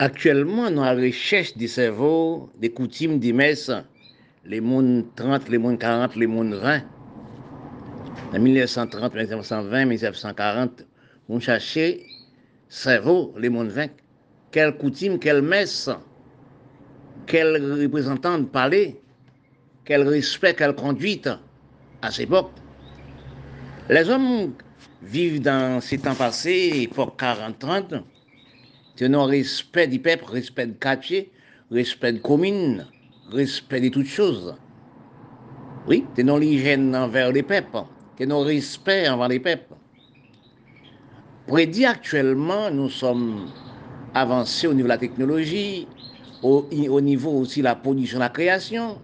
Actuellement, dans la recherche des cerveaux, des coutumes, des messes, les mondes 30, les mondes 40, les mondes 20, en 1930, 1920, 1940, on cherchait cerveau, les mondes 20. Quelle coutume, quelle messe, quel représentant de parler, quel respect, quelle conduite à cette époque. Les hommes vivent dans ces temps passés, époque 40-30, tenant respect du peuple, respect de quartier, respect de commune, respect de toutes choses. Oui, tenons l'hygiène envers les peuples, tenons respect envers les peuples. Prédit actuellement, nous sommes avancés au niveau de la technologie, au, au niveau aussi de la production, de la création,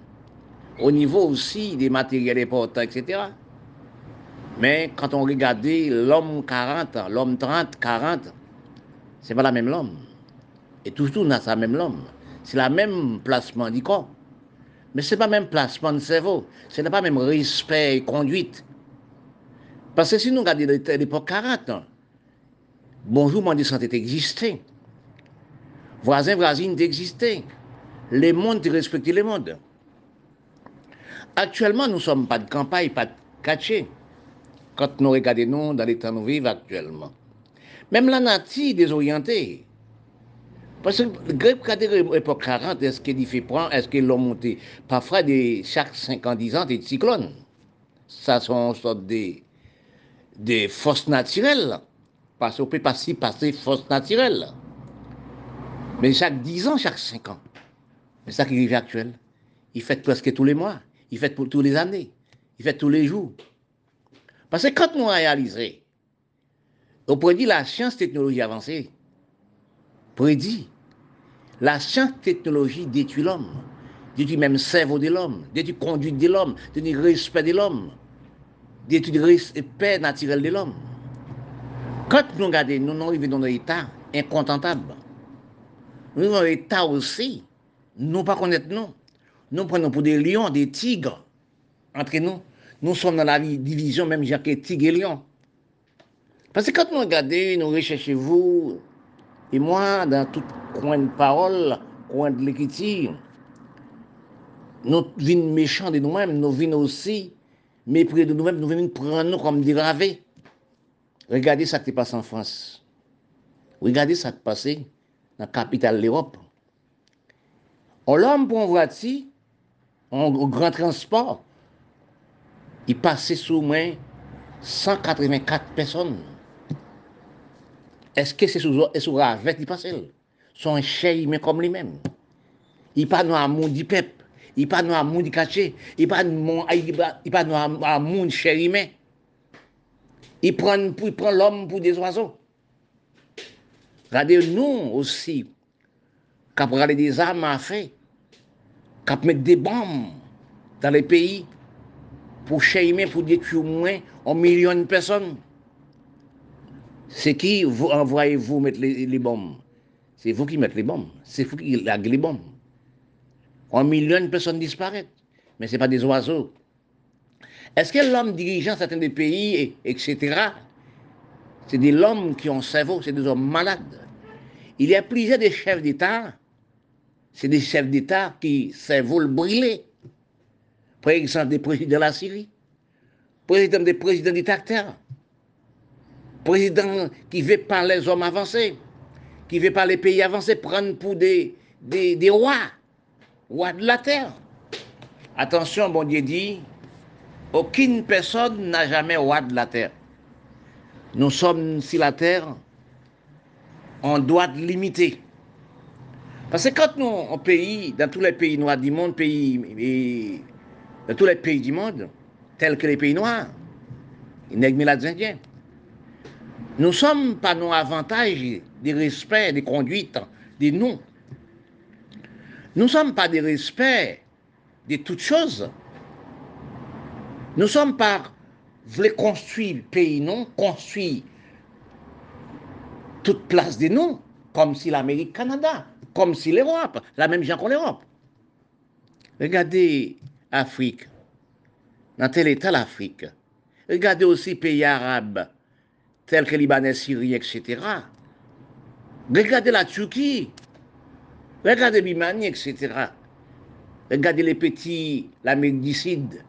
au niveau aussi des matériels importants, etc. Mais quand on regardait l'homme 40, l'homme 30, 40, c'est pas la même l'homme. Et toujours, on a ça même l'homme. C'est la même placement du corps. Mais c'est pas même placement de cerveau. Ce n'est pas même respect et conduite. Parce que si nous regardons l'époque 40, bonjour, mon santé existait. Voisin, voisine existait. Les mondes respectaient les mondes. Actuellement, nous ne sommes pas de campagne, pas de quartier quand nous regardons dans les temps nous vivons actuellement. Même la nature désorientée. Parce que le l'époque 40, est-ce qu'il fait prendre, est-ce qu'il l'a monté Parfois, des, chaque 50 10 ans, des cyclones? Ça sont sorte des, des forces naturelles. Parce qu'on peut pas si passer forces naturelles. Mais chaque 10 ans, chaque 5 ans. C'est ça qui arrive actuel. Il fait presque tous les mois. Il fait pour tous les années. Il fait tous les jours. Parce que quand nous réalisons, on prédit la science technologie avancée, prédit la science technologie détruit l'homme, détruit même le cerveau de l'homme, détruit la conduite de l'homme, détruit le respect de l'homme, détruit le respect naturel de l'homme. Quand nous regardons, nous arrivons dans un état incontentable. Nous dans un état aussi, nous ne pas connaître nous. Nous prenons pour des lions, des tigres entre nous. Nous sommes dans la division même Jacques Tigre et Lion. Parce que quand nous regardons, nous recherchons vous et moi dans tout coin de parole, coin de l'écriture. Nous venons méchants de nous-mêmes, nous venons aussi mépris de nous-mêmes, nous venons prendre nous comme des ravés. Regardez ça qui passe en France. Regardez ça qui passe dans la capitale de l'Europe. On l'homme pour voiture, en grand transport, il passait sous moins 184 personnes. eske se sou e ravet li pasel? Son chey men kom li men. I pa nou a moun di pep, i pa nou a moun di kache, i pa nou a moun cheri men. I pren l'om pou des oaso. Gade nou osi, kap gade des am a fe, kap met de bom dan le peyi, pou chey men pou detu mwen an milyon person. C'est qui vous envoyez-vous mettre les, bombes? C'est vous qui mettez les bombes. C'est vous qui laguez les bombes. Un million de personnes disparaissent. Mais ce n'est pas des oiseaux. Est-ce que l'homme dirigeant certains des pays, etc., c'est des hommes qui ont cerveau, c'est des hommes malades. Il y a plusieurs des chefs d'État, c'est des chefs d'État qui cerveau le brûlé par exemple des présidents de la Syrie, président des présidents dictateurs, président qui veut pas les hommes avancés, qui veut pas les pays avancés prendre pour des, rois, rois de la terre. Attention, bon Dieu dit, aucune personne n'a jamais roi de la terre. Nous sommes sur la terre, on doit limiter. Parce que quand nous, en pays, dans tous les pays noirs du monde, pays de tous les pays du monde, tels que les pays noirs, les indiens. Nous sommes pas nos avantages des respects, des conduites, des noms. Nous sommes pas des respects de toutes choses. Nous sommes pas voulons construire le pays non, construire toute place des noms, comme si l'Amérique, Canada, comme si l'Europe, la même gens qu'en l'Europe. Regardez Afrique, dans tel état l'Afrique. Regardez aussi pays arabes, tels que Libanais, Syrie, etc. Regardez la Turquie, Regardez Bimani, etc. Regardez les petits, la médicide.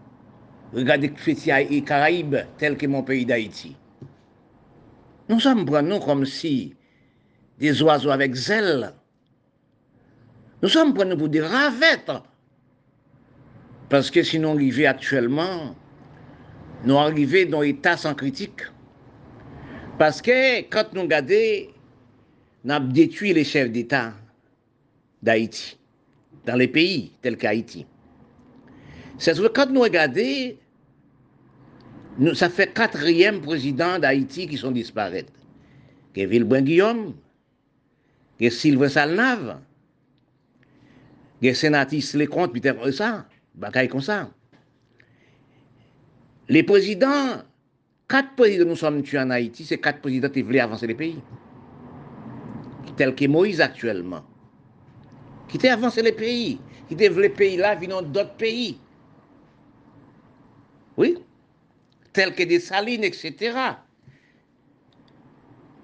Regardez les petits Caraïbes, tels que mon pays d'Haïti. Nous sommes nous comme si des oiseaux avec zèle. Nous sommes prenus pour des ravettes. Parce que sinon, arrivé actuellement, nous arrivons dans l'état sans critique. Parce que quand nous regardons, nous avons détruit les chefs d'État d'Haïti, dans les pays tels qu'Haïti. C'est que quand nous regardons, ça fait quatrième président d'Haïti qui sont disparus. Que Vilbrun Guillaume, que Sylvain Salnave, que Sénatis Lecomte, Peter ça, bagaille comme ça. Les présidents, quatre présidents nous sommes tués en Haïti, c'est quatre présidents qui voulaient avancer les pays. Tels que Moïse actuellement. Qui avancer les pays. Qui étaient les pays là venant d'autres pays. Oui. Tels que des salines, etc.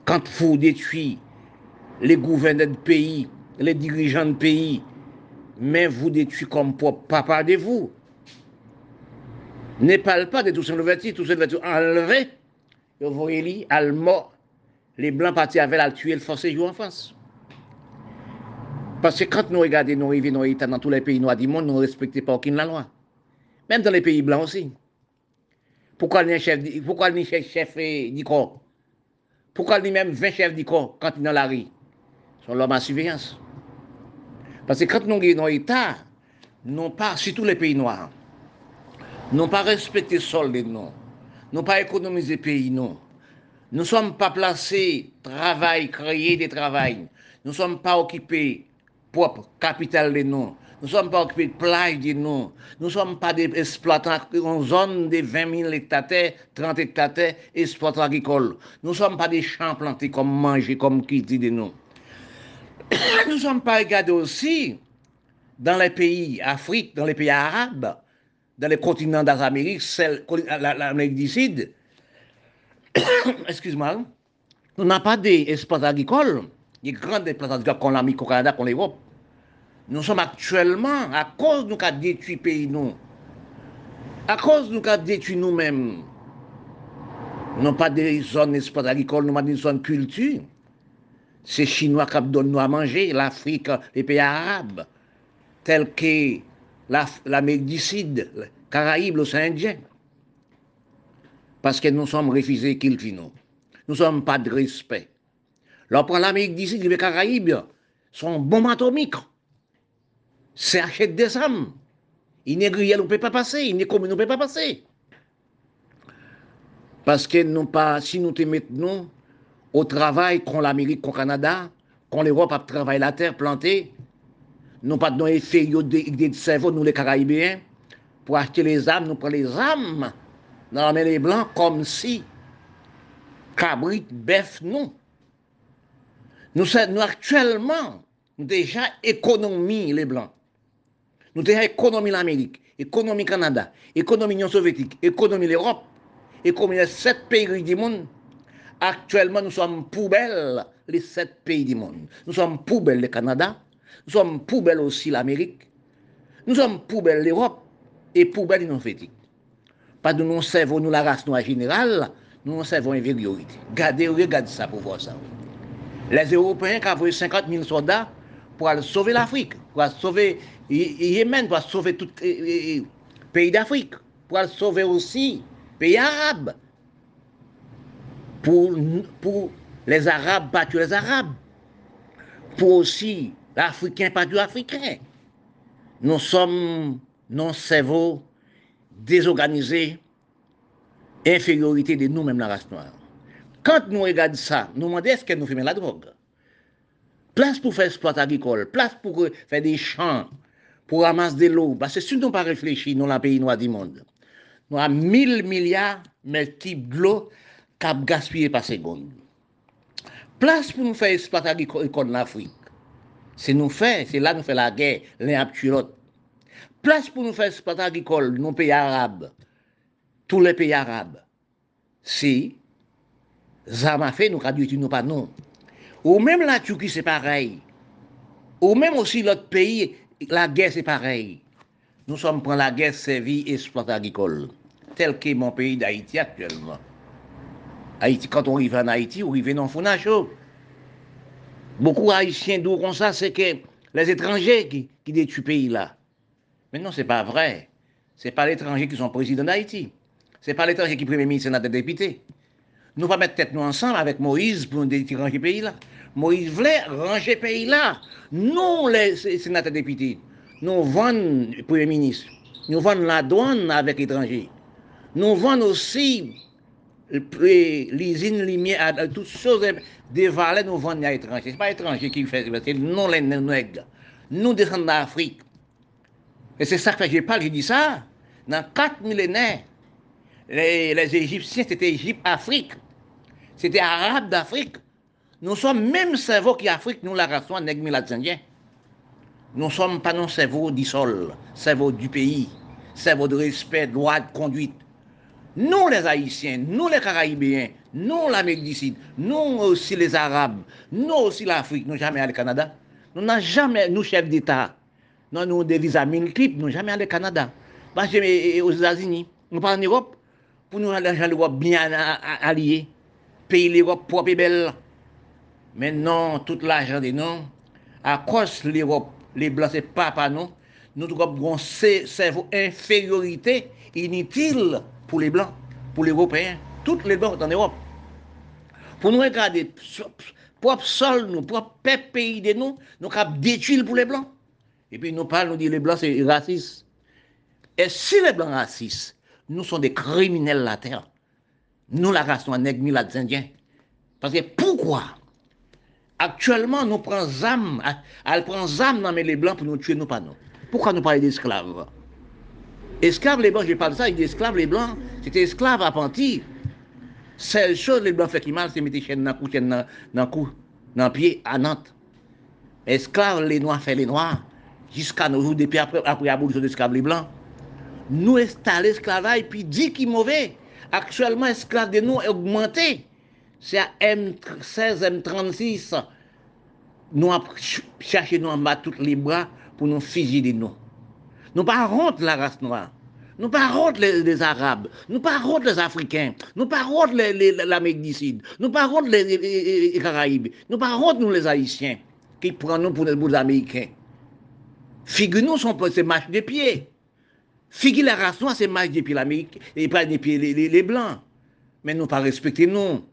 Quand vous détruisez les gouverneurs de pays, les dirigeants de pays, mais vous détruisez comme papa de vous. Ne parle pas de tout l'ouverture, tout l'ouverture enlevé. Vous voyez, mort, les Blancs partis avec la tuer le forcé jouer en France. Parce que quand nous regardons nos rivières, nos États dans tous les pays noirs du monde, nous ne respectons pas aucune loi. Même dans les pays blancs aussi. Pourquoi il y a chef, pourquoi il chef, chef du corps Pourquoi il y a même 20 chefs du corps quand il est dans la rue? Sont l'homme à surveillance. Parce que quand nous sommes dans l'État, non pas, surtout les pays noirs, n'ont pas respecté le sol de nous, pas économisé le pays, non. Nous ne sommes pas placés, travail, créer des travails. Nous ne sommes pas occupés, propre capital de nous. Nous ne sommes pas occupés de plage de nous. Nous ne sommes pas des exploitants en zone de 20 000 hectares, 30 hectares, exploitants agricoles. Nous ne sommes pas des champs plantés comme manger, comme quitter de nous. nous ne sommes pas regardés aussi dans les pays Afrique, dans les pays arabes, dans les continents d'Amérique, l'Amérique du Sud. Excuse-moi. Nous n'avons pas d'espace agricole, des grands espaces agricoles qu'on a mis au Canada, qu'on l'Europe. Nous sommes actuellement, à cause de nous avons détruit le pays, nous, à cause de nous avons détruit nous-mêmes, nous n'avons pas de zones d'espace agricole, nous n'avons pas de zones culture c'est Chinois qui donnent nous à manger, l'Afrique, les pays arabes, tels que l'Amérique du Sud, Caraïbes, l'océan Indien. Parce que nous sommes refusés qu'ils nous. Nous sommes pas de respect. Prend l'Amérique du Sud, les Caraïbes, sont bombes atomiques. C'est achète des âmes. Une négrière ne peut pas passer, une économie ne peut pas passer. Parce que nous pas, si nous te mettons au travail qu'on l'Amérique, qu'on Canada, qu'on l'Europe a travaillé la terre plantée, Nou pat nou efè yo de, de servo nou le Karaibéen, pou achete les âmes, nou pre les âmes nan la men les blancs, kom si kabrit bef nou. Nou, nou aktuellement, nou deja ekonomi les blancs. Nou deja ekonomi l'Amerik, ekonomi Kanada, ekonomi Nyon Sovjetik, ekonomi l'Europe, ekonomi les set peyi di moun. Aktuellement, nou som poubel les set peyi di moun. Nou som poubel le Kanada, nous sommes poubelles aussi l'Amérique, nous sommes poubelles l'Europe et poubelles l'Union Pas de nous servons, nous la race noire générale, nous servons infériorité. Regardez, regardez ça pour voir ça. Les Européens qui ont 50 000 soldats pour aller sauver l'Afrique, pour aller sauver Yémen, pour aller sauver tout les pays d'Afrique, pour aller sauver aussi pays arabes pour, pour les Arabes battre les Arabes, pour aussi Africain, pas du Africain. Nous sommes nos cerveaux désorganisés, infériorité de nous-mêmes, la race noire. Quand nous regardons ça, nous demandons est-ce qu'elle nous fume la drogue Place pour faire exploit agricole, place pour faire des champs, pour ramasser de l'eau. Parce que si nous n'avons pas réfléchi, nous, la pays noir du monde, nous avons 1000 milliards de types de l'eau qui gaspillé par seconde. Place pour nous faire exploit agricole en Afrique. C'est nous faire, c'est là nous fait la guerre, l'un a l'autre. Place pour nous faire exploit agricole, nos pays arabes, tous les pays arabes. Si, ça fait, nous traduisons nous pas non. Ou même la Turquie, c'est pareil. Ou même aussi l'autre pays, la guerre c'est pareil. Nous sommes pour la guerre servie et sport agricole, tel qu'est mon pays d'Haïti actuellement. Haïti, quand on arrive en Haïti, on arrive dans Fonacho. Beaucoup d'Haïtiens d'où comme ça, c'est que les étrangers qui, qui détruisent le pays là. Mais non, c'est pas vrai. C'est pas l'étranger qui sont président d'Haïti. C'est pas l'étranger qui est premier ministre et député. Nous pas mettre tête nous ensemble avec Moïse pour nous ranger le pays là. Moïse voulait ranger le pays là. Nous, les sénateurs députés, nous vendons le Premier ministre. Nous vendons la douane avec l'étranger. Nous vendons aussi l'usine lumière, toutes choses, des valets, nous vendons à l'étranger. Ce n'est pas l'étranger qui fait, c'est nous les nègres. Nous descendons d'Afrique. Et c'est ça que j'ai pas, j'ai dit ça. Dans quatre millénaires, les, les Égyptiens, c'était Égypte-Afrique. C'était Arabe d'Afrique. Nous sommes même cerveau qui Afrique, nous la race nègres indiens. Nous ne sommes pas nos cerveaux du sol, cerveau du pays, cerveau de respect, loi, de conduite. Nous les Haïtiens, nous les Caraïbéens, nous l'Amérique du Sud, nous aussi les Arabes, nous aussi l'Afrique, nous jamais allé au Canada. Nous n'avons jamais, nous chefs d'État, nous avons des visas multiples, nous jamais allé au Canada. Parce que aux États-Unis, nous pas en Europe, pour nous aller en Europe bien alliée, pays l'Europe propre et belle. Mais non, tout l'argent des noms, à cause de l'Europe, les Blancs, c'est pas pas nous, nous avons un cerveau infériorité inutile. Pour les Blancs, pour les Européens, toutes les Blancs en Europe. Pour nous regarder, propre sol, nous, propre pays de nous, nous avons détruire pour les Blancs. Et puis nous parlons, nous disons les Blancs, c'est raciste. Et si les Blancs racistes, nous sommes des criminels la terre, nous la race noire, nègre, les Indiens. Parce que pourquoi? Actuellement, nous prenons âme, elle prend âme dans les blancs pour nous tuer, nous pas. Pourquoi nous parlons d'esclaves? Esclaves, les blancs, je parle de ça, il dit esclaves, les blancs, c'était esclaves appentis. Seule chose, les blancs fait qui mal, c'est mettre chaîne dans le cou, chaîne dans cou, dans pied, à Nantes. Esclaves, les noirs fait les noirs, jusqu'à nos jours, depuis après, après l'abolition des esclaves, les blancs. Nous installons l'esclavage, puis dit qu'il mauvais. Actuellement, esclaves de nous est augmenté. C'est à M16, M36. Nous cherché nous en bas tous les bras pour nous fusiller nous. Nous pas honte la race noire. Nous pas honte les, Arabes. Nous pas honte les Africains. Nous pas honte l'Amérique du Sud. Nous pas honte les, Caraïbes. Nous pas honte nous les Haïtiens qui prennent nous pour les Américains. Figure nous sont ces marches de pieds. Figure la race noire, c'est marche des pieds l'Amérique et pas des pieds les, Blancs. Mais nous pas respecter nous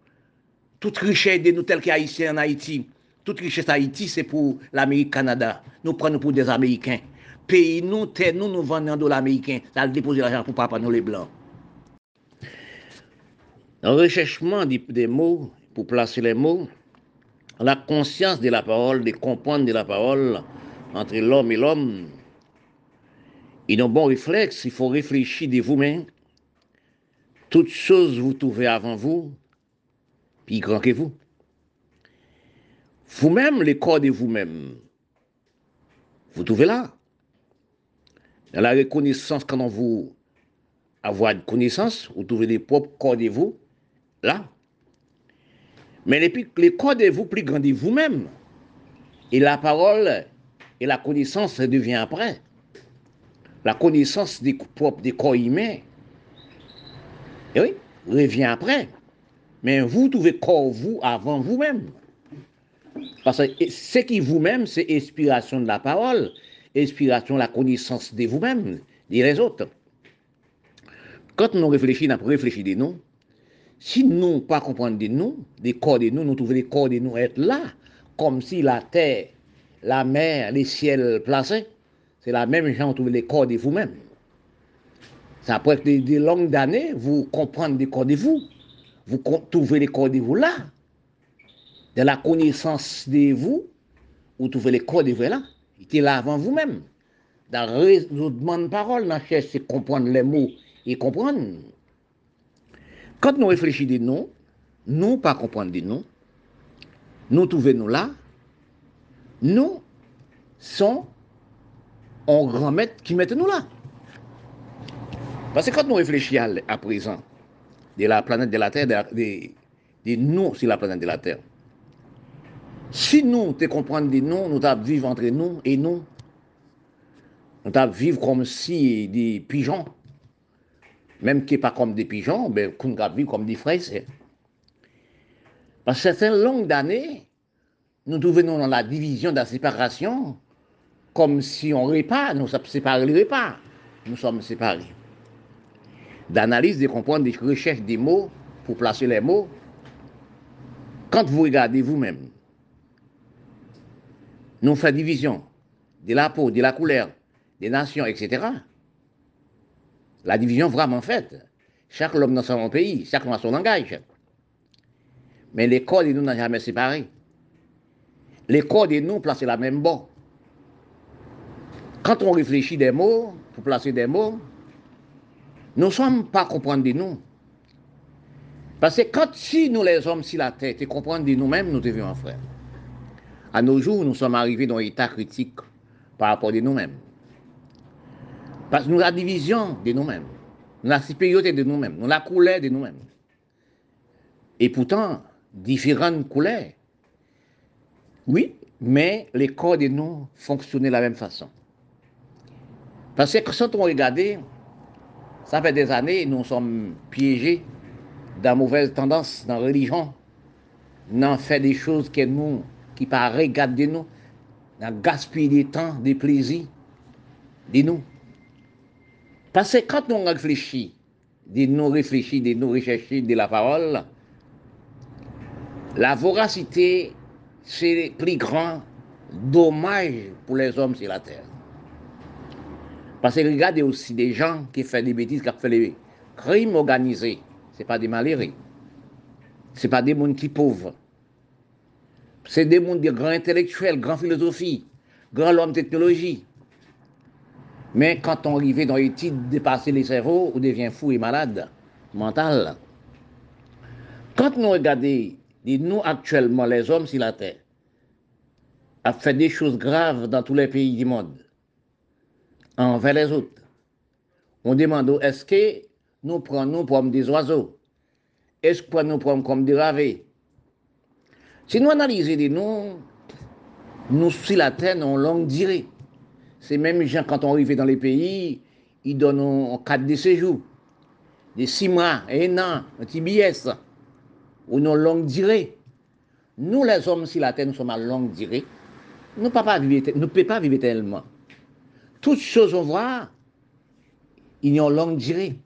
toute richesse de nous tels qu'Haïtiens en Haïti, toute richesse Haïti, c'est pour l'Amérique Canada. Nous prenons pour des Américains. Pays nous, terre nous, nous vendons de l'Américain. Ça déposer l'argent pour papa nous les Blancs. En recherchement des, mots, pour placer les mots, la conscience de la parole, de comprendre de la parole entre l'homme et l'homme, il a un bon réflexe, il faut réfléchir de vous-même. Toutes choses vous trouvez avant vous, puis grand que vous. Vous-même, les corps de vous-même, vous trouvez là. La reconnaissance, quand on vous avoir une connaissance, vous trouvez les propres corps de vous, là. Mais les, les corps de vous plus grands de vous-même. Et la parole et la connaissance devient après. La connaissance des propres des corps humains, et oui, revient après. Mais vous trouvez corps vous avant vous-même. Parce que ce qui vous-même, c'est inspiration de la parole, inspiration la connaissance de vous-même, des autres. Quand nous réfléchissons, nous réfléchissons de nous. Si nous ne pas de nous, des corps de nous, nous trouvons les corps de nous être là, comme si la terre, la mer, les ciels placés, c'est la même chose, vous trouvez les corps de vous-même. Ça peut être des, longues années, vous comprenez des corps de vous vous trouvez les corps de vous là. De la connaissance de vous, vous trouvez les corps de vous là. Était là avant vous-même. Dans le raisonnement de parole, dans cherche comprendre les mots et comprendre. Quand nous réfléchissons de nous, nous pas comprendre de nous, nous trouvons nous là, nous sommes un grand maître qui met nous là. Parce que quand nous réfléchissons à présent, de la planète de la Terre, de, nous sur la planète de la Terre. Si nous te comprenons de nous, nous devons vivre entre nous et nous. Nous devons vivre comme si des pigeons. Même qui n'est pas comme des pigeons, mais qu'on devons vivre comme des frères. Parce que c'est une longue d'années, nous devenons dans la division, de la séparation, comme si on répare, nous sommes séparés les repas. Nous sommes séparés. D'analyse, de comprendre, de recherche des mots pour placer les mots. Quand vous regardez vous-même, nous faisons division de la peau, de la couleur, des nations, etc. La division vraiment faite. Chaque homme dans son pays, chacun a son langage. Mais les corps de nous n'ont jamais séparés. Les corps de nous placent la même bord. Quand on réfléchit des mots, pour placer des mots, nous ne sommes pas comprendre de nous. Parce que quand si nous les hommes, si la tête, et comprendre de nous-mêmes, nous devions frères. À nos jours, nous sommes arrivés dans un état critique par rapport à nous-mêmes. Parce que nous avons la division de nous-mêmes, nous avons la supériorité de nous-mêmes, nous avons la couleur de nous-mêmes. Et pourtant, différentes couleurs. Oui, mais les corps de nous fonctionnaient de la même façon. Parce que quand on regarde, ça fait des années, nous sommes piégés dans mauvaise tendance, dans la religion. Avons fait des choses que nous, qui paraissent de nous, gaspillé des temps, des plaisirs de nous. Parce que quand on réfléchit, de nous réfléchir, de nous rechercher de la parole, la voracité, c'est le plus grand dommage pour les hommes sur la terre. Parce que regardez aussi des gens qui font des bêtises, qui font des crimes organisés. Ce pas des malheureux. Ce pas des gens qui pauvres. C'est des gens de grands intellectuels, grands philosophies, grands hommes de technologie. Mais quand on arrive dans l'étude de dépasser les cerveaux, on devient fou et malade, mental. Quand nous regardons, nous actuellement, les hommes sur la terre, a fait des choses graves dans tous les pays du monde, envers les autres. On demande, est-ce que nous prenons comme des oiseaux? Est-ce que nous prenons comme des ravés Si nous analysons des noms, nous sur la terre, nous longue durée. C'est même gens, quand on arrive dans les pays, ils donnent un cadre de séjour, des six mois, un an, un petit billet, ou une longue durée. Nous, les hommes sur la terre, nous sommes à longue durée. Nous ne pouvons pas vivre tellement. Toutes choses, on voit, il y a une longue durée.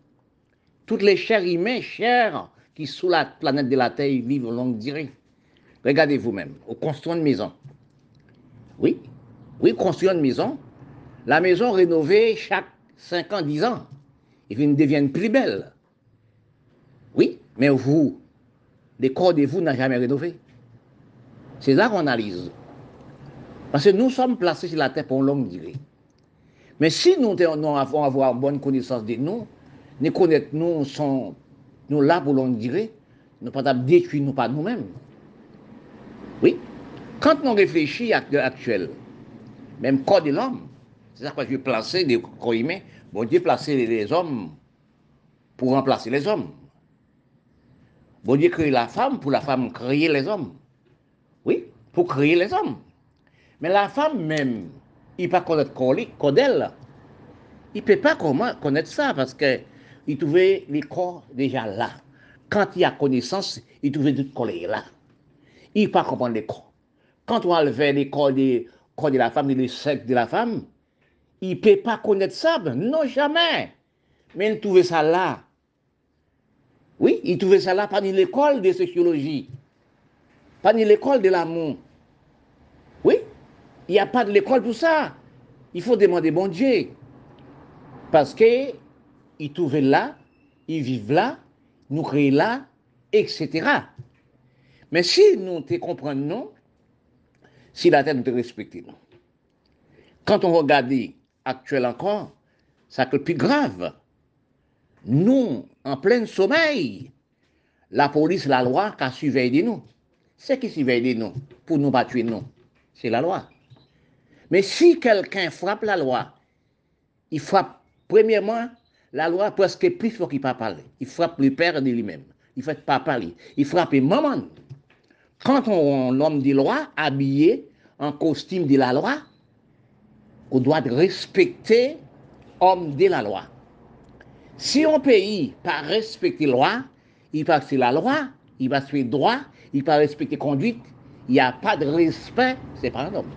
Toutes les chairs humaines, chairs qui sous la planète de la Terre vivent en longue durée. Regardez vous-même, on construit une maison. Oui, oui, construire une maison. La maison rénovée chaque 5 ans, 10 ans. Et devient plus belle. Oui, mais vous, les corps de vous n'a jamais rénové. C'est là qu'on analyse. Parce que nous sommes placés sur la terre pour une longue durée. Mais si nous, avons avoir bonne connaissance de nous, nous connaître nous, nous là pour longue durée, nous ne pas détruire nous pas nous-mêmes. Oui. Quand nous réfléchissons à l'actuel, même corps de l'homme, c'est ça que je placer des corps humains, bon Dieu placer les hommes pour remplacer les hommes. Bon Dieu créer la femme pour la femme créer les hommes. Oui, pour créer les hommes. Mais la femme même, il ne peut pas connaître d'elle. Il ne peut pas connaître ça parce qu'il trouvait les corps déjà là. Quand il a connaissance, il trouvait tout collé là. Il pas comprendre les corps. Quand on enlevait les corps de, la femme les sexe de la femme, il ne peut pas connaître ça. Non, jamais. Mais il trouvait ça là. Oui, il trouvait ça là parmi l'école de sociologie, parmi l'école de l'amour. Oui, il n'y a pas de l'école pour ça. Il faut demander bon Dieu. Parce que ils trouvent là, ils vivent là, nous créons là, etc. Mais si nous te comprenons, si la terre nous te respecte, quand on regarde actuellement encore, c'est le plus grave. Nous, en plein sommeil, la police, la loi, qui surveille de nous. C'est qui surveille de nous pour nous pas tuer nous. C'est la loi. Mais si quelqu'un frappe la loi, il frappe, premièrement, la loi presque plus fort qu'il pas parler. Il frappe le père de lui-même. Il fait pas parler. Il frappe maman. Quand on homme de loi, habillé en costume de la loi, on doit respecter homme de la loi. Si un pays pas respecter la loi, il passe la loi, il va faire droit, il va respecter conduite, il n'y a pas de respect, c'est pas un homme.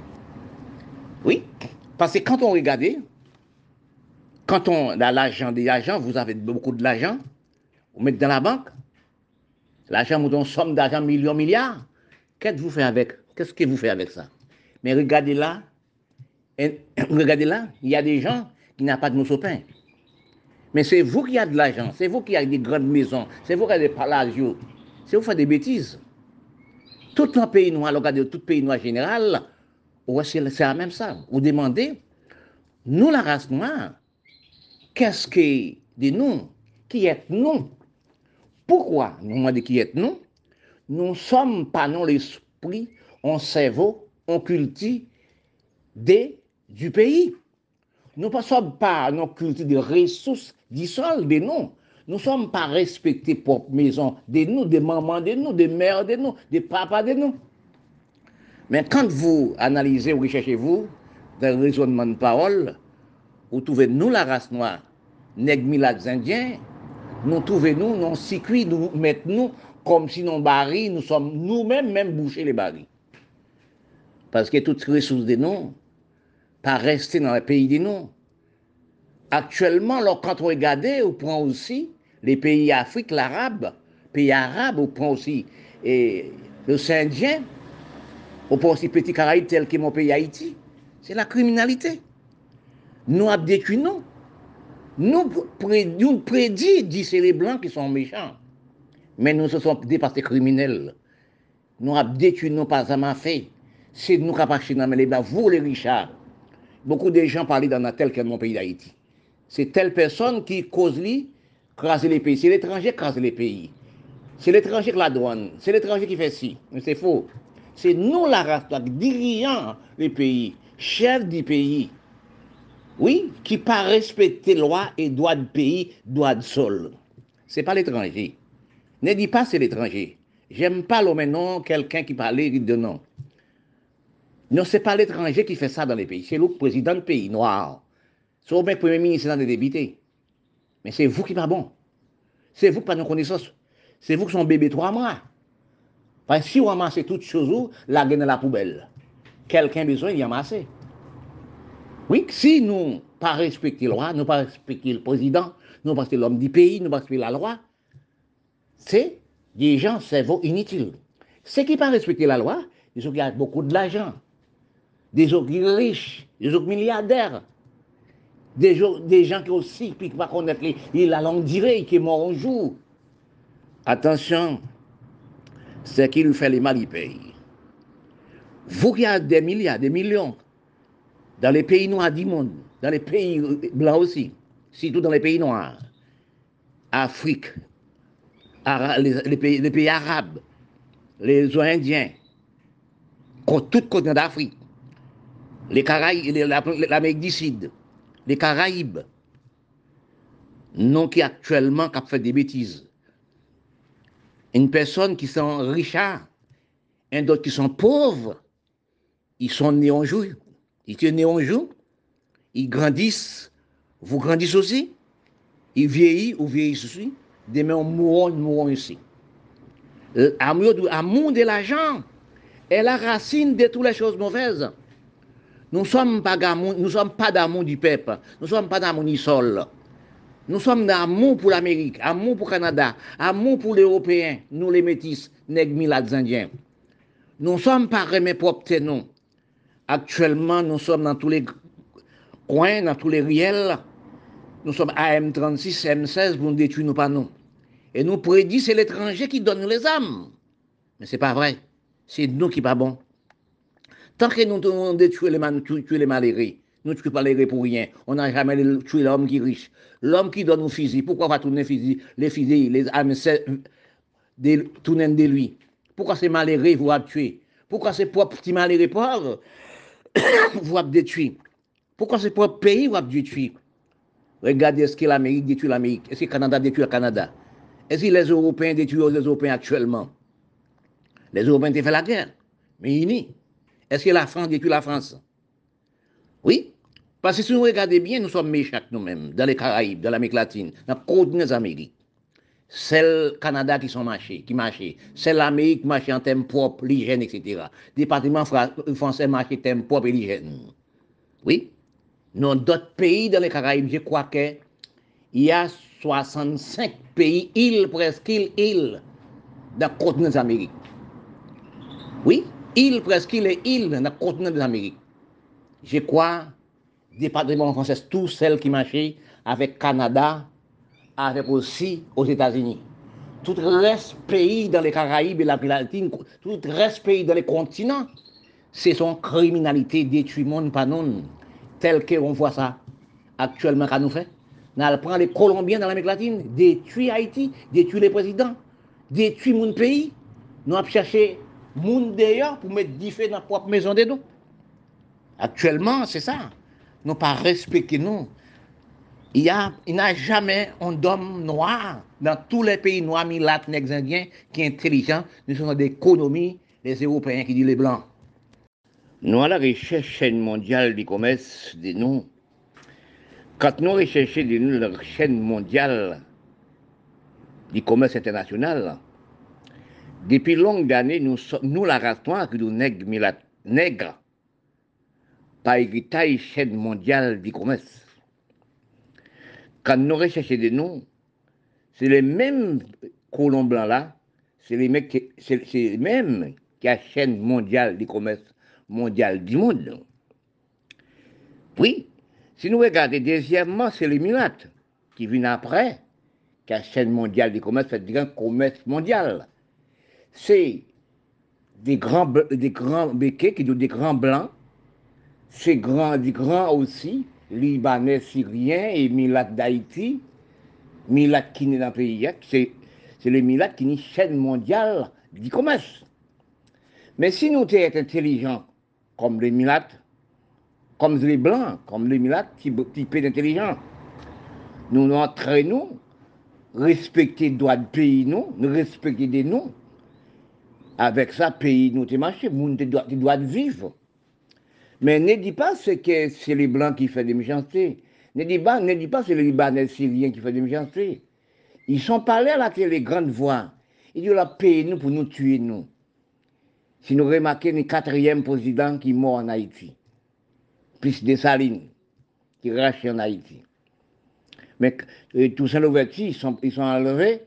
Oui, parce que quand on regarde, quand on a l'argent des agents, vous avez beaucoup de l'argent, vous mettez dans la banque, l'argent, vous donne somme d'argent, millions, milliards. Qu'est-ce que vous faites avec? Qu'est-ce que vous faites avec ça? Mais regardez là, regardez là, il y a des gens qui n'ont pas de mousse au pain. Mais c'est vous qui avez de l'argent, c'est vous qui avez des grandes maisons, c'est vous qui avez des palacios, c'est vous qui faites des bêtises. Tout un pays noir, regardez, tout pays noir général, c'est la même ça. Vous demandez, nous la race noire, qu'est-ce que de nous Qui êtes nous Pourquoi nous demandons qui êtes nous sommes par non l'esprit, on cerveau, on cultive des, du pays. Nous ne sommes pas non cultive des ressources du sol, de noms. Nous ne sommes pas respectés pour maison, des nous, des mamans, des nous, des mères, des nous, des papas, des nous. Mais quand vous analysez ou recherchez vous, dans le raisonnement de parole, vous trouvez nous la race noire, nègres, indiens, nous trouvez nous, non circuit, nous mettons nous comme si barils, nous sommes nous-mêmes même boucher les barils. Parce que toutes les ressources de nous, pas rester dans le pays de nous. Actuellement, quand on regarde, on prend aussi les pays africains, l'arabe, pays arabes, on prend aussi et le Saint-Indien, on prend aussi Petit Caraïbes tel que mon pays Haïti. C'est la criminalité. Nous détruit nous. Nous, nous prédit, dit c'est les Blancs qui sont méchants. Mais nous sommes dépassés criminels. Nous avons détruit nous pas à fait. C'est nous qui avons les blancs, vous les richards. Beaucoup de gens parlent dans tel que mon pays d'Haïti. C'est telle personne qui cause lui les pays. C'est l'étranger qui crase les pays. C'est l'étranger qui la douane. C'est l'étranger qui fait ci. Mais c'est faux. C'est nous la race, dirigeant les pays, chef du pays. Oui, qui pas respecter loi et droit de pays, droit de sol. C'est pas l'étranger. Ne dis pas c'est l'étranger. J'aime pas le maintenant quelqu'un qui parlait de non. Non, ce n'est pas l'étranger qui fait ça dans les pays, c'est le président du pays noir. C'est le premier ministre dans les débités. Mais c'est vous qui pas bon. C'est vous qui pas de connaissance. C'est vous qui sont bébé trois mois. Que si vous ramassez toutes choses, la gagne dans la poubelle. Quelqu'un a besoin d'y ramasser. Oui, si nous pas respecter la loi, nous pas respecter le président, nous pas l'homme du pays, nous pas la loi, c'est des gens cerveau inutiles. Ceux qui pas respecter la loi, ils ont beaucoup de l'argent des autres riches, des autres milliardaires, des, gens qui aussi ne pas connaître les, la langue directe, qui mort un jour. Attention, c'est qui lui fait les mal, il paye. Vous qui avez des milliards, des millions, dans les pays noirs du monde, dans les pays blancs aussi, surtout dans les pays noirs, Afrique, les, pays, arabes, les Indiens, tout continent d'Afrique, les Caraïbes, l'Amérique du Sud, les Caraïbes, non qui actuellement qui fait des bêtises. Une personne qui sont richards, un d'autres qui sont pauvres, ils sont nés en jour. Ils sont nés en ils grandissent, vous grandissez aussi, ils vieillissent ou vieillissent aussi, demain on mourra, nous mourrons ici. L'amour de l'argent est la racine de toutes les choses mauvaises. Nous ne sommes pas d'amour du peuple. Nous ne sommes pas d'amour du sol. Nous sommes d'amour pour l'Amérique, amour pour le Canada, amour pour les Européens, nous les métis, nègres indiens. Nous ne sommes pas remis propres nous. Actuellement, nous sommes dans tous les coins, dans tous les riels. Nous sommes AM36, M16 pour nous détruire nous pas nous. Et nous prédit c'est l'étranger qui donne les âmes. Mais ce n'est pas vrai. C'est nous qui pas bon. Tant que nous avons détruit les, les malheureux, nous ne tuons pas les pour rien. On n'a jamais tué l'homme qui est riche. L'homme qui donne nos fusil, pourquoi va tourner les fusils, les âmes, tourner de lui? Pourquoi ces malheureux vous tué? Pourquoi ces propres petits malheureux pauvres vous avez détruit? Pourquoi ces propres pays vous avez détruit? Regardez ce que l'Amérique détruit l'Amérique. Est-ce que le Canada détruit le Canada? Est-ce que les Européens détruisent les Européens actuellement? Les Européens ont fait la guerre, mais unis. Est-ce que la France détruit la France? Oui. Parce que si nous regardons bien, nous sommes méchants nous-mêmes, dans les Caraïbes, dans l'Amérique latine, dans le continent d'Amérique. C'est le Canada qui sont marchés, qui marchaient. C'est l'Amérique marchait en thème propre, l'hygiène, etc. Département français marchait thème propre et l'hygiène. Oui. Dans d'autres pays dans les Caraïbes, je crois qu'il y a 65 pays, îles, presque îles, îles, dans le continent d'Amérique. Oui, îles, presque îles, îles, dans le continent d'Amérique. Je crois département français, tous celles qui marchaient avec Canada, avec aussi aux États-Unis. Tout reste pays dans les Caraïbes et la Latine, tout reste pays dans les continents, c'est son criminalité détruit monde par nous, tel qu'on voit ça actuellement qu'à nous fait. On prend les Colombiens dans l'Amérique latine, détruit Haïti, détruit les présidents, détruit mon pays. Nous avons cherché monde d'ailleurs pour mettre du feu dans la propre maison de nous. Actuellement, c'est ça nous pas respecté nous. Il n'y a, jamais un homme noir dans tous les pays noirs, milates, indiens, qui est intelligent. Nous sommes des économies, les Européens qui disent les Blancs. Nous, à la recherche mondiale du commerce de nous, quand nous recherchons de nous la chaîne mondiale du commerce international, depuis longues années, nous, nous la race noire, que nous nègres, par héritage chaîne mondiale du commerce. Quand nous recherchons des noms, c'est les mêmes colons blancs là, c'est les, mecs c'est les mêmes qui a chaîne mondiale du commerce mondial du monde. Oui, si nous regardons deuxièmement, c'est les Mulates qui viennent après, qui a chaîne mondiale du commerce, c'est grand commerce mondial. C'est des grands, des grands béquets qui sont des grands blancs c'est grand, du grand aussi, Libanais, Syriens et Milat d'Haïti, Milat qui est dans le pays, hein, c'est, les Milat qui sont une chaîne mondiale du commerce. Mais si nous sommes intelligents, comme les Milat, comme les Blancs, comme les Milat, type d'intelligents, nous nous entraînons, respecter les droits de pays, nous, nous respecter des noms. Avec ça, pays nous, marché, nous, doit vivre. Mais ne dis pas que c'est les Blancs qui font des méchancetés. Ne dis pas, ne dis pas c'est les Libanais syriens qui font des méchancetés. Ils sont parlés à la télé, grande voix. Ils disent, la paix nous pour nous tuer, nous. Si nous remarquons le quatrième président qui est mort en Haïti, plus Salines, qui rachète en Haïti. Mais euh, tous ces ils sont, ils sont enlevés,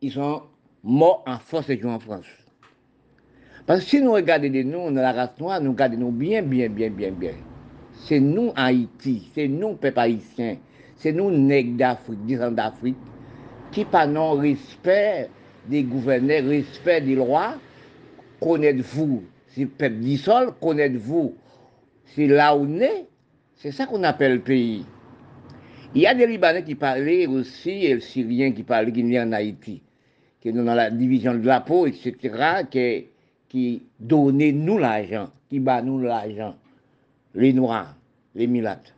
ils sont morts en force et en France. Parce que si nous regardons de nous, la race noire, nous regardons bien, bien, bien, bien, bien. C'est nous Haïti, c'est nous peuple haïtien, c'est nous nègres d'Afrique, des d'Afrique, qui par non respect des gouverneurs, respect des lois, connaissez-vous, si le peuple dissol, connaissez-vous, c'est là où on est, c'est ça qu'on appelle le pays. Il y a des Libanais qui parlaient aussi, et les Syriens qui parlaient, qui venaient en Haïti, qui sont dans la division de la peau, etc., qui qui donnait nous l'argent, qui bat nous l'argent, les Noirs, les Milates,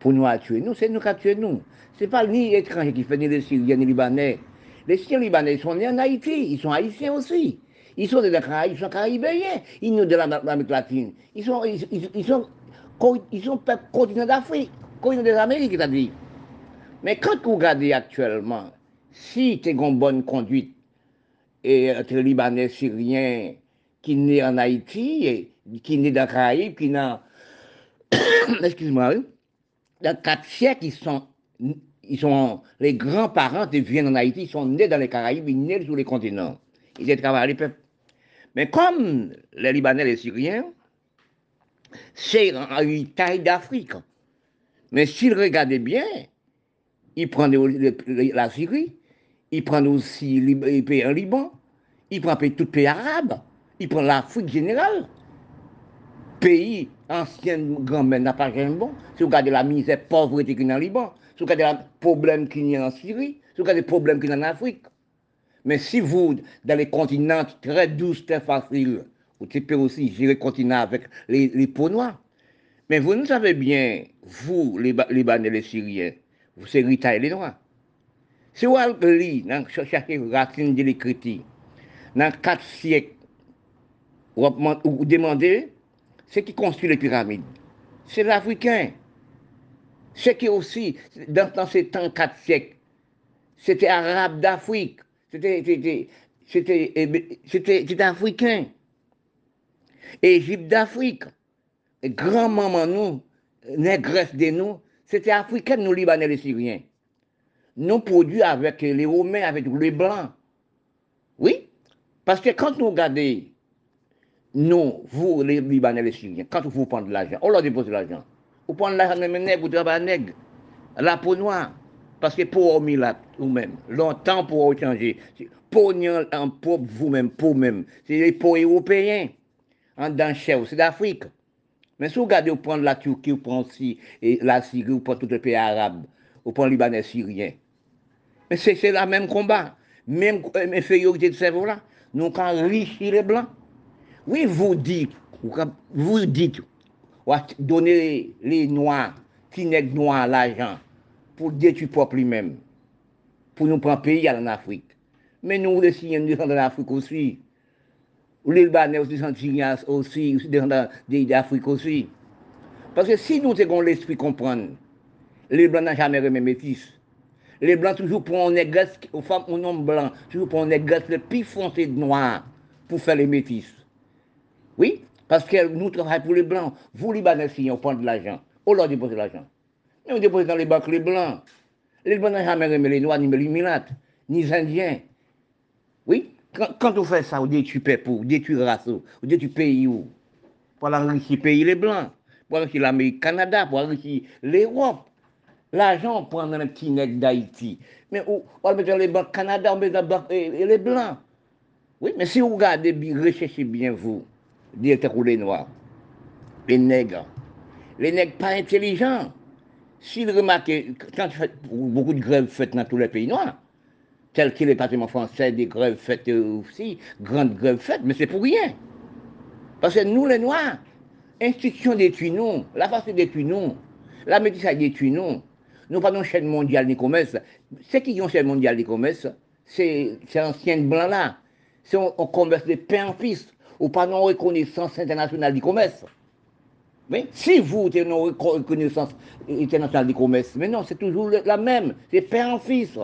pour nous tuer. Nous, c'est nous qui tué nous. Ce n'est pas ni étrangers qui font ni les Syriens ni les Libanais. Les Syriens Libanais sont nés en Haïti, ils sont haïtiens aussi. Ils sont des Caraïbes, ils sont caribéens, ils sont de l'Amérique latine. Ils sont, ils, ils, sont, ils sont continent d'Afrique, continent des Amériques, c'est-à-dire. Mais quand vous regardez actuellement, si tu as une bonne conduite, et entre Libanais, Syriens, qui naît en Haïti, et, qui naît dans les Caraïbes, qui dans, excuse-moi, dans quatre siècles, ils sont, ils sont, les grands-parents qui viennent en Haïti, ils sont nés dans les Caraïbes, ils sont nés sur les continents. Ils ont travaillé. Mais comme les Libanais et les Syriens, c'est une taille d'Afrique. Mais s'ils regardaient bien, ils prennent la Syrie, il prend aussi les pays en Liban, il prend tout pays arabe, il prend l'Afrique générale. Pays ancien grand-mère n'a pas jamais bon. Si vous regardez la misère, pauvreté qu'il y a en Liban, si vous regardez le problème qu'il y a en Syrie, si vous regardez le problème qu'il y a en Afrique. Mais si vous, dans les continents très douces, très faciles, vous pouvez aussi gérer le continent avec les, les peaux noires. Mais vous ne savez bien, vous, les Libanais les Syriens, vous, c'est Rita et les Noirs. Si vous lisez dans chaque racine de l'écriture, dans quatre siècles ou demander, ce qui construit les pyramides. C'est l'Africain. Ce qui aussi, dans, ces temps, quatre siècles, c'était arabe d'Afrique. C'était c'était africain. Égypte d'Afrique. Grand-maman nous, négresse de nous, c'était africain, nous, Libanais, les Syriens. Nous produits avec les Romains, avec les Blancs. Oui, parce que quand nous regardons, nous, vous, les Libanais, les Syriens, quand vous prenez de l'argent, on leur dépose de l'argent. Vous prenez l'argent de nègres, vous travaillez nègre, la peau noire. Paske pou ou milat ou men, lontan pou ou chanje. Pou nyon an pop vou men, pou men. Se pou Europeyen, an dan chev, se d'Afrique. Men sou gade ou pran la Turki, ou pran si, e, la Syrie, ou pran tout le pey Arab, ou pran Libanais Syrien. Men se se la eh, men kombat. Men inferiorite de sevo la. Nou kan richi le blan. Oui, vous dites, vous dites, ou a donné les noirs, qui n'est noir l'argent. Pour détruire peuple lui-même, pour nous prendre pays en Afrique. Mais nous, les Syriens, nous sommes en Afrique aussi. Les Libanais aussi sont Syriens aussi, aussi dans d'Afrique aussi. Parce que si nous avons l'esprit comprendre, les Blancs n'ont jamais remis métis. Les Blancs toujours pour un négresse, aux femmes, aux hommes blancs, toujours pour un négresse le plus foncé de noir pour faire les métis. Oui, parce que nous travaillons pour les Blancs. Vous, Libanais, si on prend de l'argent, on leur dépose de l'argent. On dépose dans les banques les Blancs. Les Blancs n'ont jamais remis les Noirs, ni les Mulates, ni les Indiens. Oui, quand, on fait ça, on détruit peuple, on détruit race, on détruit pays où Pour enrichir pays les Blancs, pour enrichir l'Amérique, Canada, pour enrichir l'Europe. L'argent, on prend dans le petit nec d'Haïti. Mais on va mettre dans les banques Canada, on met dans les Blancs. Oui, mais si vous regardez, recherchez bien vous, directeur les Noirs, les nègres, les nègres pas intelligents. S'ils remarquent, quand beaucoup de grèves faites dans tous les pays noirs, tels que les bâtiments français, des grèves faites aussi, grandes grèves faites, mais c'est pour rien. Parce que nous, les Noirs, institution détruit nous, la face détruit nous, la médecine détruit nous. Nous pas une chaîne mondiale du commerce. Ceux qui ont chaîne mondiale du commerce, c'est ancien blanc là. C'est un, commerce de pain en fils, ou pas une reconnaissance internationale du commerce. Oui. Si vous avez une reconnaissance internationale du commerce, mais non, c'est toujours la même. C'est père en fils.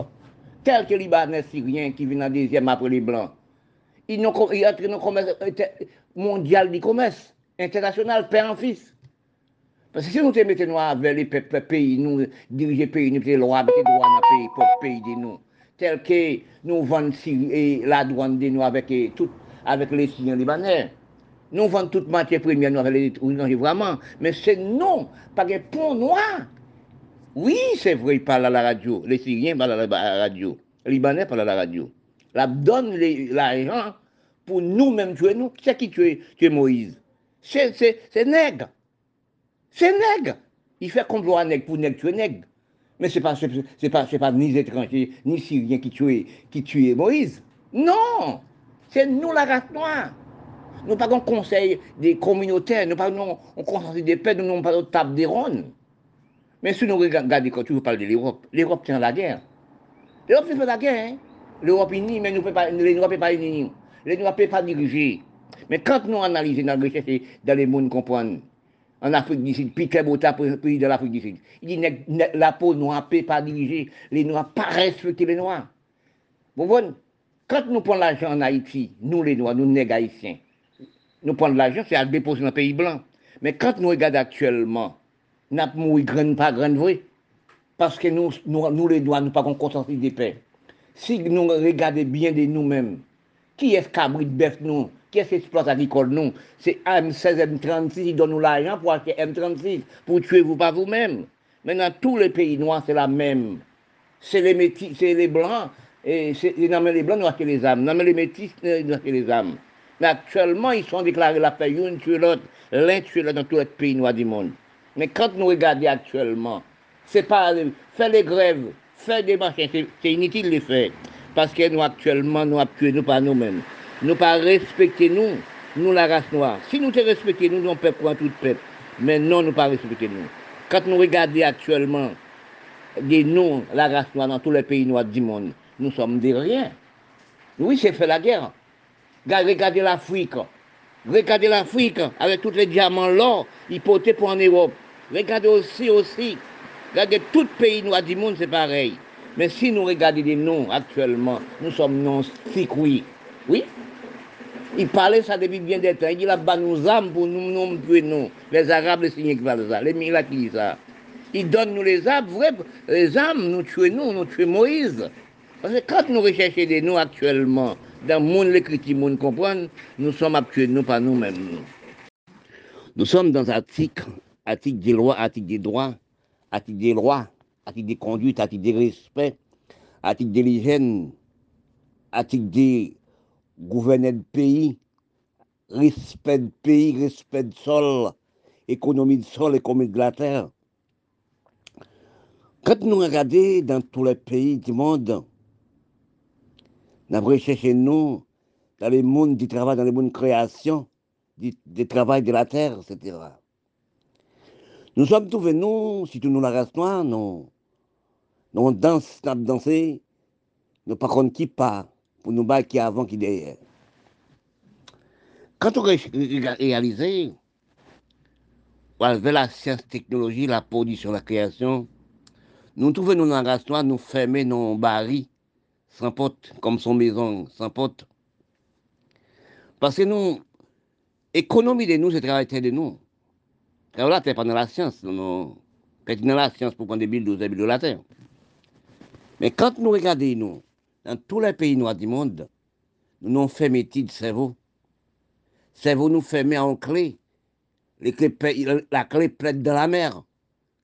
Tel que les Libanais syriens qui viennent en deuxième après les Blancs. Ils, ont, ils entrent dans le commerce mondial du commerce, international, père en fils. Parce que si nous te mettons avec les peuples, pays, nous diriger pays, nous mettons droit, mettons droit dans pays, pour pays de nous. Tel que nous vendons la douane de nous avec, tout, avec les Syriens libanais. Nous vendons toute matière première nous les vraiment, mais c'est non, parce que pour noir, oui, c'est vrai, ils parlent à la radio. Les Syriens parlent à la radio. Les Libanais parlent à la radio. La donne l'argent pour nous-mêmes tuer nous. C'est qui tue, Moïse? C'est nègre. C'est nègre. Il fait complot à nègre pour nègre tuer nègre. Mais ce n'est pas, pas, pas ni étrangers, ni Syriens qui tuent, qui Moïse. Non C'est nous la race noire. Nous pas un conseil des communautaires, nous pas un conseil des peuples, nous n'avons pas de table des rondes. Mais si nous regardons quand tu parles de l'Europe, l'Europe tient la guerre. L'Europe fait la guerre. Hein? L'Europe unie, mais nous ne pas, l'Europe n'est pas unie. L'Europe ne peut pas diriger. Mais quand nous analysons dans le recherche, dans le monde comprendre, en Afrique du Sud, Peter Bota, pays de l'Afrique du Sud, il dit la peau noire ne peut pas diriger, les Noirs pas respecter les Noirs. Vous voyez, quand nous prenons l'argent en Haïti, nous les Noirs, nous nègres haïtiens, nous prenons l'argent, c'est à déposer dans le pays blanc. Mais quand nous regardons actuellement, n'a pas pas grand. Parce que nous, nous, les doigts, nous pas conscience de paix. Si nous regardons bien de nous-mêmes, qui est ce cabrit bœuf nous? Qui est ce exploit agricole nous? C'est M16, M36 qui donne nous l'argent pour acheter M36, pour tuer vous pas vous-même. Maintenant, tous les pays noirs, c'est la même. C'est les métis, c'est les blancs, et c'est, les blancs nous achètent les âmes. Non, mais les métis nous achètent les âmes. Mais actuellement, ils sont déclarés la paix, une tuer l'autre, l'un tuer l'autre dans tous les pays noirs du monde. Mais quand nous regardons actuellement, c'est pas faire les grèves, faire des marches, c'est inutile de les faire. Parce que nous actuellement, nous appuyons nous pas nous-mêmes. Nous pas respecter nous, nous la race noire. Si nous te respectons, nous, nous peuple pour tout peuple. Mais non, nous pas respecter nous. Quand nous regardons actuellement des nous, la race noire dans tous les pays noirs du monde, nous sommes des rien. Oui, c'est fait la guerre. Regardez l'Afrique. Regardez l'Afrique avec tous les diamants ils portaient pour en Europe. Regardez aussi, aussi. Regardez tout pays noir du monde, c'est pareil. Mais si nous regardons les noms actuellement, nous sommes non oui. Oui. Il parlait ça depuis bien des temps. Il dit là-bas, nous âmes pour nous, tuer nous. Les Arabes, les signes qui ça. Les miracles qui ça. Ils donnent nous les âmes, les âmes, nous tuons nous, nous tuons Moïse. Parce que quand nous recherchons des noms actuellement, dans le monde, l'écriture, monde nous sommes actués, nous, pas nous-mêmes. Nous sommes dans l'article, article des lois, article des droits, article des lois, article des conduites, article des respects, article de l'hygiène, article des gouverner de pays, respect de pays, respect de sol, économie de sol, économie de la terre. Quand nous regardons dans tous les pays du monde, nous avons recherché nous dans les mondes du travail, dans les mondes de création, du, travail de la terre, etc. Nous sommes trouvés, nous, si nous la race noire, nous, nous dansons, nous dansons, nous par contre qui pas pour nous battre qui avant, qui derrière. Quand on réalise, avec la science, technologie, la production, la création, nous trouvons nos race noire, nous fermer nos barils sans pote, comme son maison, sans pote. Parce que nous, économie de nous, c'est travail de nous. Alors là, tu pas dans la science, non. dans la science pour prendre des billes de la terre. Mais quand nous regardons, nous, dans tous les pays noirs du monde, nous fait métier de cerveau. Cerveau nous fait en clé. La clé plaide dans la mer.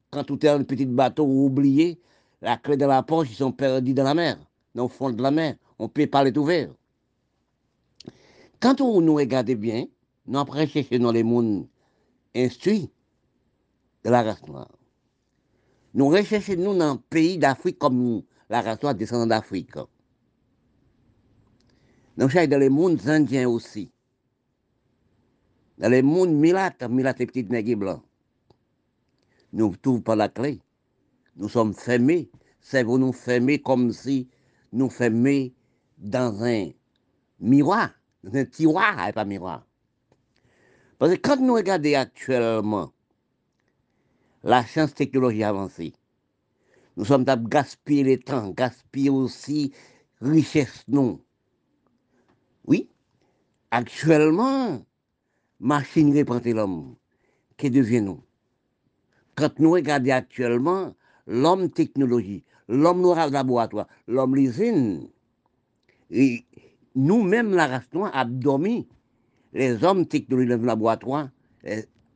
Quand tout est un petit bateau oublié, la clé de la poche, ils sont perdus dans la mer, dans le fond de la mer. On ne peut pas les ouvrir. Quand on nous regarde bien, nous après chercher dans les mondes instruits de la race noire. Nous recherchons nous dans un pays d'Afrique comme nous, la race noire descendant d'Afrique. Nous cherchons dans les mondes indiens aussi. Dans les mondes milates, milates et petites nègres blancs. Nous ne trouvons pas la clé. Nous sommes fermés. Cerveau nous fermés comme si nous fermés dans un miroir, dans un tiroir, et pas miroir. Parce que quand nous regardons actuellement la science technologie avancée, nous sommes à gaspiller le temps, gaspiller aussi richesse, non. Oui, actuellement, machine répandait l'homme. Que devient-nous Quand nous regardons actuellement l'homme technologie, l'homme noir laboratoire, l'homme l'usine, nous-mêmes, la race noire, a dormi. Les hommes technologie le laboratoire,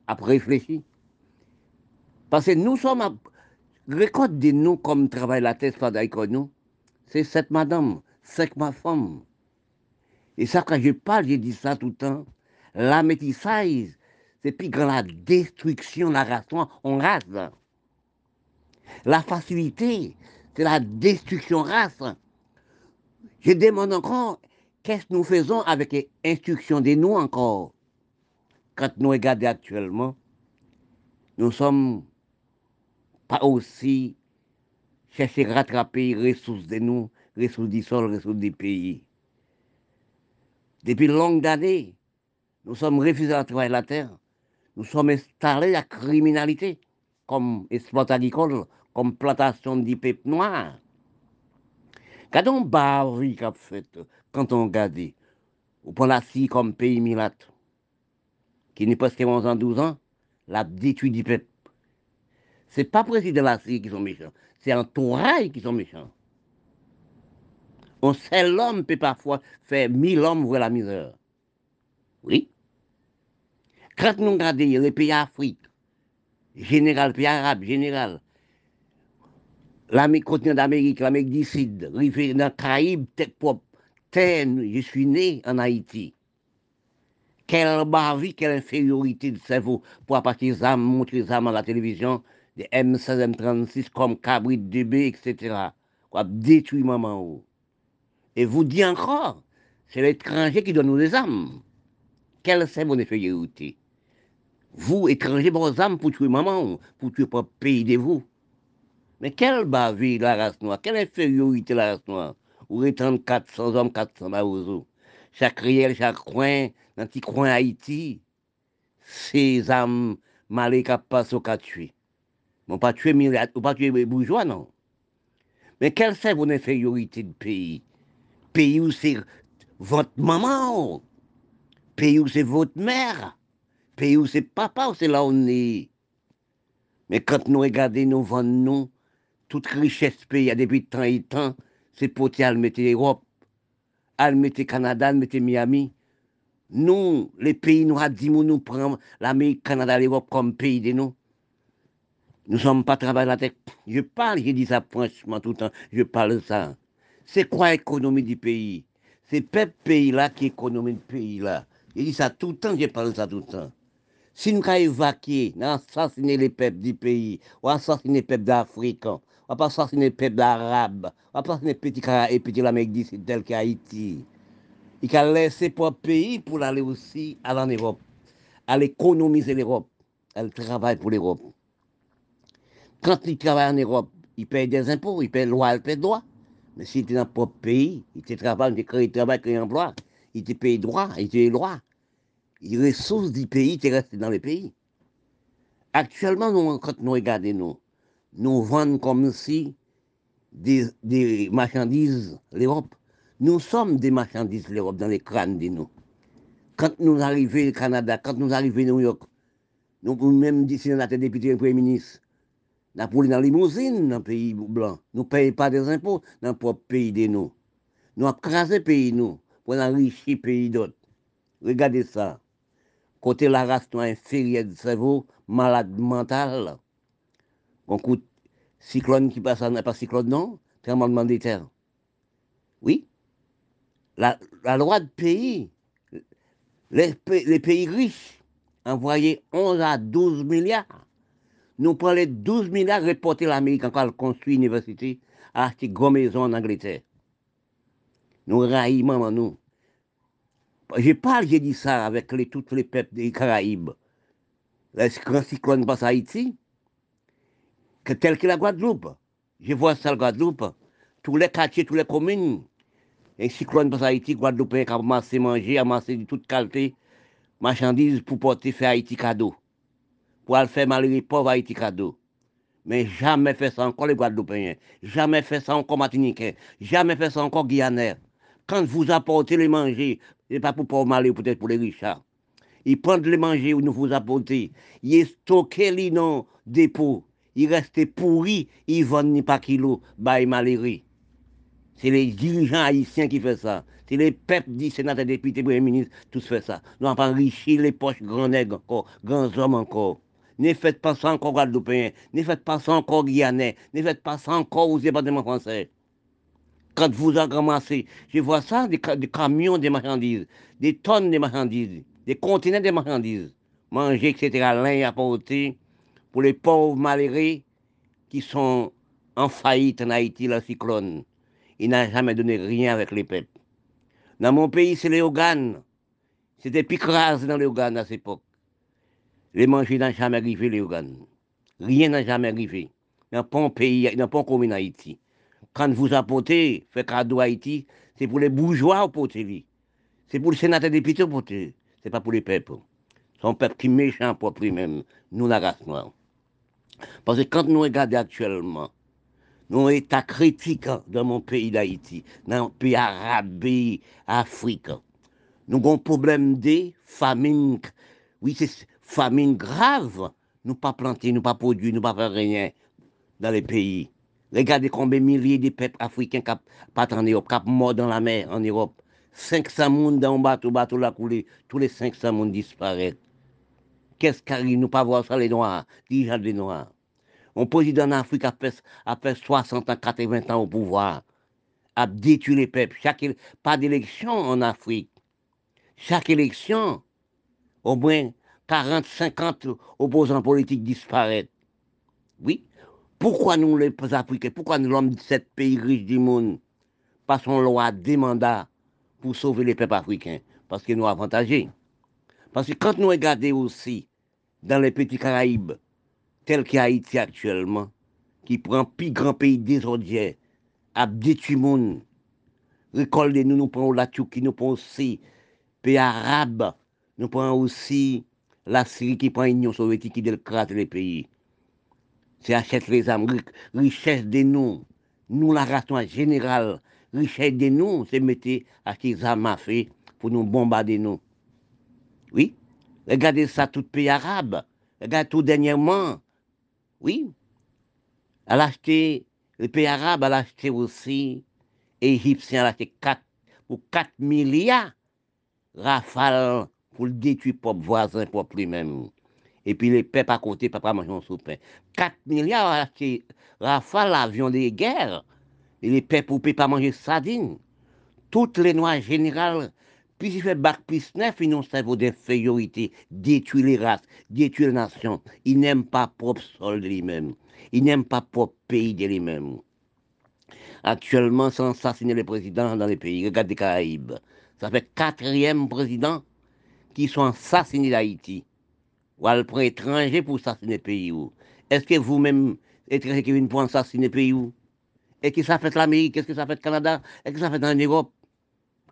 après réfléchi. Parce que nous sommes, à, de nous comme travail la tête, nous, c'est cette madame, c'est ma femme. Et ça, quand je parle, je dis ça tout le temps. La métissage, c'est plus grand la destruction de la race on race. La facilité, c'est la destruction race. Je demande encore, qu'est-ce que nous faisons avec l'instruction de nous encore? Quand nous regardons actuellement, nous sommes pas aussi chercher à rattraper les ressources de nous, ressources du sol, ressources du pays. Depuis longues années, nous sommes refusés à travailler la terre. Nous sommes installés à la criminalité, comme exploitation agricole, comme plantation de peuple noir. Quand on qu'a fait, quand on regarde, prend la scie comme pays milat, qui n'est presque 11 ans, 12 ans, la détruit du peuple. Ce n'est pas président de la scie qui sont méchants, c'est un touraille qui sont méchants. Un seul homme peut parfois faire mille hommes voir la misère. Oui. Quand nous regardons les pays d'Afrique, général, pays arabe, général, l'Amérique continent d'Amérique, l'Amérique du Sud, dans les Caraïbes, je suis né en Haïti. Quelle bavie, quelle infériorité de cerveau pour partir des âmes, montrer les âmes à la télévision, des M16, M36 comme Cabrit, DB, etc. Quoi, détruire maman. Et vous dites encore, c'est l'étranger qui donne nous des âmes. Quelle mon infériorité? Vous, étranger, vos âmes pour tuer maman, pour tuer pas pays de vous. Mais quelle bavie la race noire, quelle infériorité la race noire Vous étendre 400 hommes, 400 maouzous. Chaque riel, chaque coin, dans petit coin Haïti, ces âmes malées qui passent au cas tuer. On pas tuer pas tuer bourgeois, non. Mais quelle c'est votre infériorité de pays? Pays où c'est votre maman, pays où c'est votre mère, pays où c'est papa, où c'est là où on est. Mais quand nous regardons, nous vendons, toute richesse pays, depuis tant et temps, c'est pour aller mettre l'Europe, aller mettre Canada, aller mettre Miami. Nous, les pays, nous avons dit, nous prenons l'Amérique, Canada, l'Europe comme pays de nous. Nous ne sommes pas travaillés la. Je parle, je dis ça franchement tout le temps, je parle de ça. C'est quoi l'économie du pays? C'est peuple pays là qui économie du pays là. Je dis ça tout le temps, je parle de ça tout le temps. Si nous avons évacué, assassiné les peuples du pays, ou assassiné les peuples d'Afrique, on va pas assassiner les peuples d'Arabes, on va pas assassiner petits et petits l'Amérique d'ici, tel qu'Haïti. Il a laissé pour pays pour aller aussi à l'Europe, à économiser l'Europe. Elle travaille pour l'Europe. Quand il travaille en Europe, il paye des impôts, il paye loi, il paye droit. Mais s'il était dans son propre pays, il était travail, il crée travail, crée emploi, il était payé droit, il était droit. Les ressources du pays étaient restées dans le pays. Actuellement, quand nous regardons, nous, nous vendons comme si des, des marchandises l'Europe. Nous sommes des marchandises l'Europe dans les crânes de nous. Quand nous arrivons au Canada, quand nous arrivons à New York, nous même d'ici dans député et Premier ministre, nous avons dans limousine dans le pays blanc. Nous ne payons pas des impôts dans le propre pays de nous. Nous avons crasé pays nous pour enrichir pays d'autres. Regardez ça. Côté la race noire inférieure du cerveau, malade mental. On coûte cyclone qui passe, pas cyclone non, tremblement de terre. Oui. La, loi de pays, les, les pays riches envoyaient 11 à 12 milliards nous prenons les 12 milliards reporter l'Amérique encore construit une université, à une grande maison en Angleterre. Nous raillons, nous. Je parle, j'ai dit ça avec les, tous les peuples des Caraïbes. Le grand cyclone passe à Haïti, que tel que la Guadeloupe. Je vois ça, la Guadeloupe. Tous les quartiers, toutes les communes. Un cyclone à Haïti, Guadeloupe a amassé manger, amassé de toute qualité, marchandises pour porter faire Haïti cadeau pour aller faire mal les pauvres Haïti cadeau. Mais jamais fait ça encore les Guadeloupéens, jamais fait ça encore Martiniquais, jamais fait ça encore Guyanais. Quand vous apportez les manger, n'est pas pour pauvres malais, peut-être pour les richards. Ils prennent les manger où nous vous apportez. Ils stockent les dans dépôt. Ils restent pourris, ils vendent ni pas kilo, bah malheureux. C'est les dirigeants haïtiens qui font ça. C'est les peuples, des sénateurs, députés, premiers ministres, tous font ça. Nous avons enrichi les poches grands nègres encore, grands hommes encore ne faites pas ça encore Guadeloupéen, ne faites pas ça encore Guyanais, ne faites pas ça encore aux départements français. Quand vous en ramassez, je vois ça, des, camions de marchandises, des tonnes de marchandises, des conteneurs de marchandises, manger, etc., l'un apporté pour les pauvres malheureux qui sont en faillite en Haïti, la cyclone. Il n'a jamais donné rien avec les peuples. Dans mon pays, c'est les Oganes. C'était picrase dans les Oganes à cette époque. Les manger n'ont jamais arrivé, les organes. Rien n'a jamais arrivé. Dans pas pays, dans pas commune Haïti. Quand vous apportez, fait cadeau à Haïti, c'est pour les bourgeois. C'est pour le sénateur député apporter. C'est pas pour les peuples. C'est un peuple qui est méchant pour lui-même, nous la race noire. Parce que quand nous regardons actuellement, nous état critique dans mon pays d'Haïti, dans le pays arabe, Afrique, nous avons un problème de famine. Oui, c'est famine grave, nous pas planter, nous pas produire, nous pas faire rien dans les pays. Regardez combien de milliers de peuples africains qui partent en Europe, qui morts dans la mer en Europe. 500 personnes dans un bateau, bateau la coulé, tous les 500 personnes disparaissent. Qu'est-ce qui arrive, nous pas voir ça les Noirs, déjà les Noirs. Un président en Afrique a fait, a fait 60 ans, 80 ans au pouvoir, a détruit les peuples. Chaque, pas d'élection en Afrique. Chaque élection, au moins 40, 50 opposants politiques disparaissent. Oui. Pourquoi nous, les Africains, pourquoi nous, l'homme de sept pays riches du monde, passons loi des mandats pour sauver les peuples africains? Parce que nous avantagés. Parce que quand nous regardons aussi dans les petits Caraïbes, tels qu'Haïti actuellement, qui prend plus grand pays des à détruire le monde, récolter nous, nous prenons la qui nous prenons aussi, pays arabes, nous prenons aussi la Syrie qui prend l'Union soviétique qui décrate les pays. C'est achète les âmes, richesse de nous, nous la race générale, richesse de nous, c'est mettre acheter les âmes à fait pour nous bombarder nous. Oui, regardez ça, tout pays arabe, regardez tout dernièrement, oui, elle a acheté, le pays arabe, elle a acheté aussi, égyptien, elle a acheté 4, pour 4 milliards, rafales pour le détruire propre voisin, propre lui-même. Et puis les peuples à côté, papa manger un pain. 4 milliards à acheter rafales, avions de guerre. Et les peuples ne pas manger sardines. Toutes les noirs générales, puis ils font bac plus neuf, ils ont un cerveau d'infériorité, détruire les races, détruire les nations. Ils n'aiment pas propre sol de lui-même. Ils n'aiment pas propre pays de lui-même. Actuellement, sans assassiner les présidents dans les pays. Regardez les Caraïbes. Ça fait quatrième président qui sont assassinés d'Haïti. Ou à prend étranger pour assassiner le pays. Est-ce que vous-même, étranger qui viennent pour assassiner le pays Et qui ça fait l'Amérique? Qu'est-ce que ça fait le Canada? Est-ce que ça fait en Europe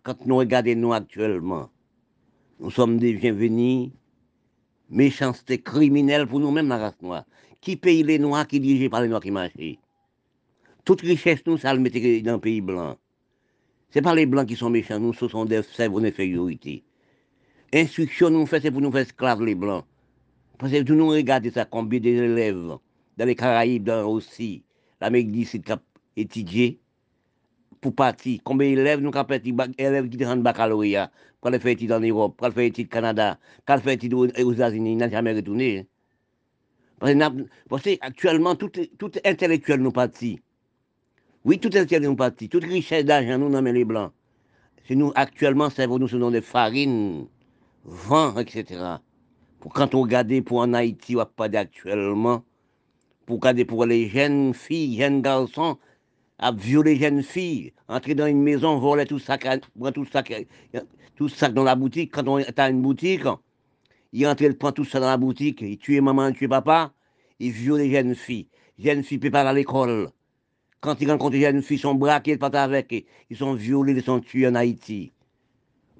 Quand nous regardons nous actuellement, nous sommes des bienvenus, méchanceté criminelle pour nous-mêmes, la race noire. Qui paye les noirs qui dirigent par les noirs qui marchent? Toute richesse, nous, ça le mettait dans le pays blanc. Ce n'est pas les blancs qui sont méchants, nous, ce sont des cerveaux d'infériorité. Instruction nous fait, c'est pour nous faire esclaves les blancs. Parce que nous regardons ça, combien d'élèves dans les Caraïbes dans aussi, l'Amérique du Sud étudié pour partir. Combien d'élèves nous avons élèves qui sont en baccalauréat, pour aller faire études en Europe, pour aller faire études au Canada, pour aller faire études aux États-Unis, ils n'ont jamais retourné. Parce que, actuellement, tout, tout intellectuel nous partit. Oui, tout intellectuel nous partit. Toute richesse d'argent nous nomme les blancs. C'est nous, actuellement, c'est nous, ce sont des farines vent, etc. Pour quand on regarde pour en Haïti, on pas actuellement, pour regarder pour les jeunes filles, jeunes garçons, à violer les jeunes filles, entrer dans une maison, voler tout ça, tout ça, tout ça dans la boutique. Quand on est à une boutique, il entre, il prend tout ça dans la boutique, il tue maman, il tue papa, il viole les jeunes filles. Les jeunes filles ne peuvent pas à l'école. Quand ils rencontrent les jeunes filles, ils sont braqués, ils partent avec, ils sont violés, ils sont tués en Haïti.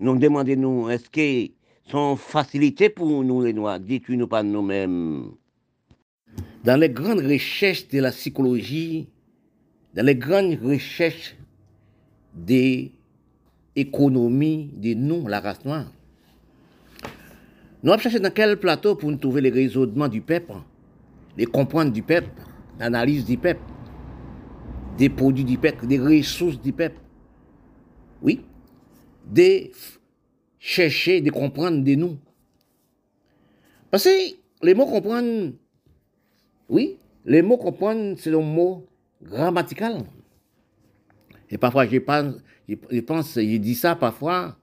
Donc demandez-nous, est-ce que sont facilités pour nous les Noirs, détruire nous pas nous-mêmes. Dans les grandes recherches de la psychologie, dans les grandes recherches des économies de nous, la race noire, nous avons cherché dans quel plateau pour nous trouver les raisonnements du peuple, les comprendre du peuple, l'analyse du peuple, des produits du peuple, des ressources du peuple. Oui, des chercher de comprendre de nous. Parce que les mots comprendre, oui, les mots comprendre, c'est un mot grammatical. Et parfois, je pense, je pense, je dis ça parfois,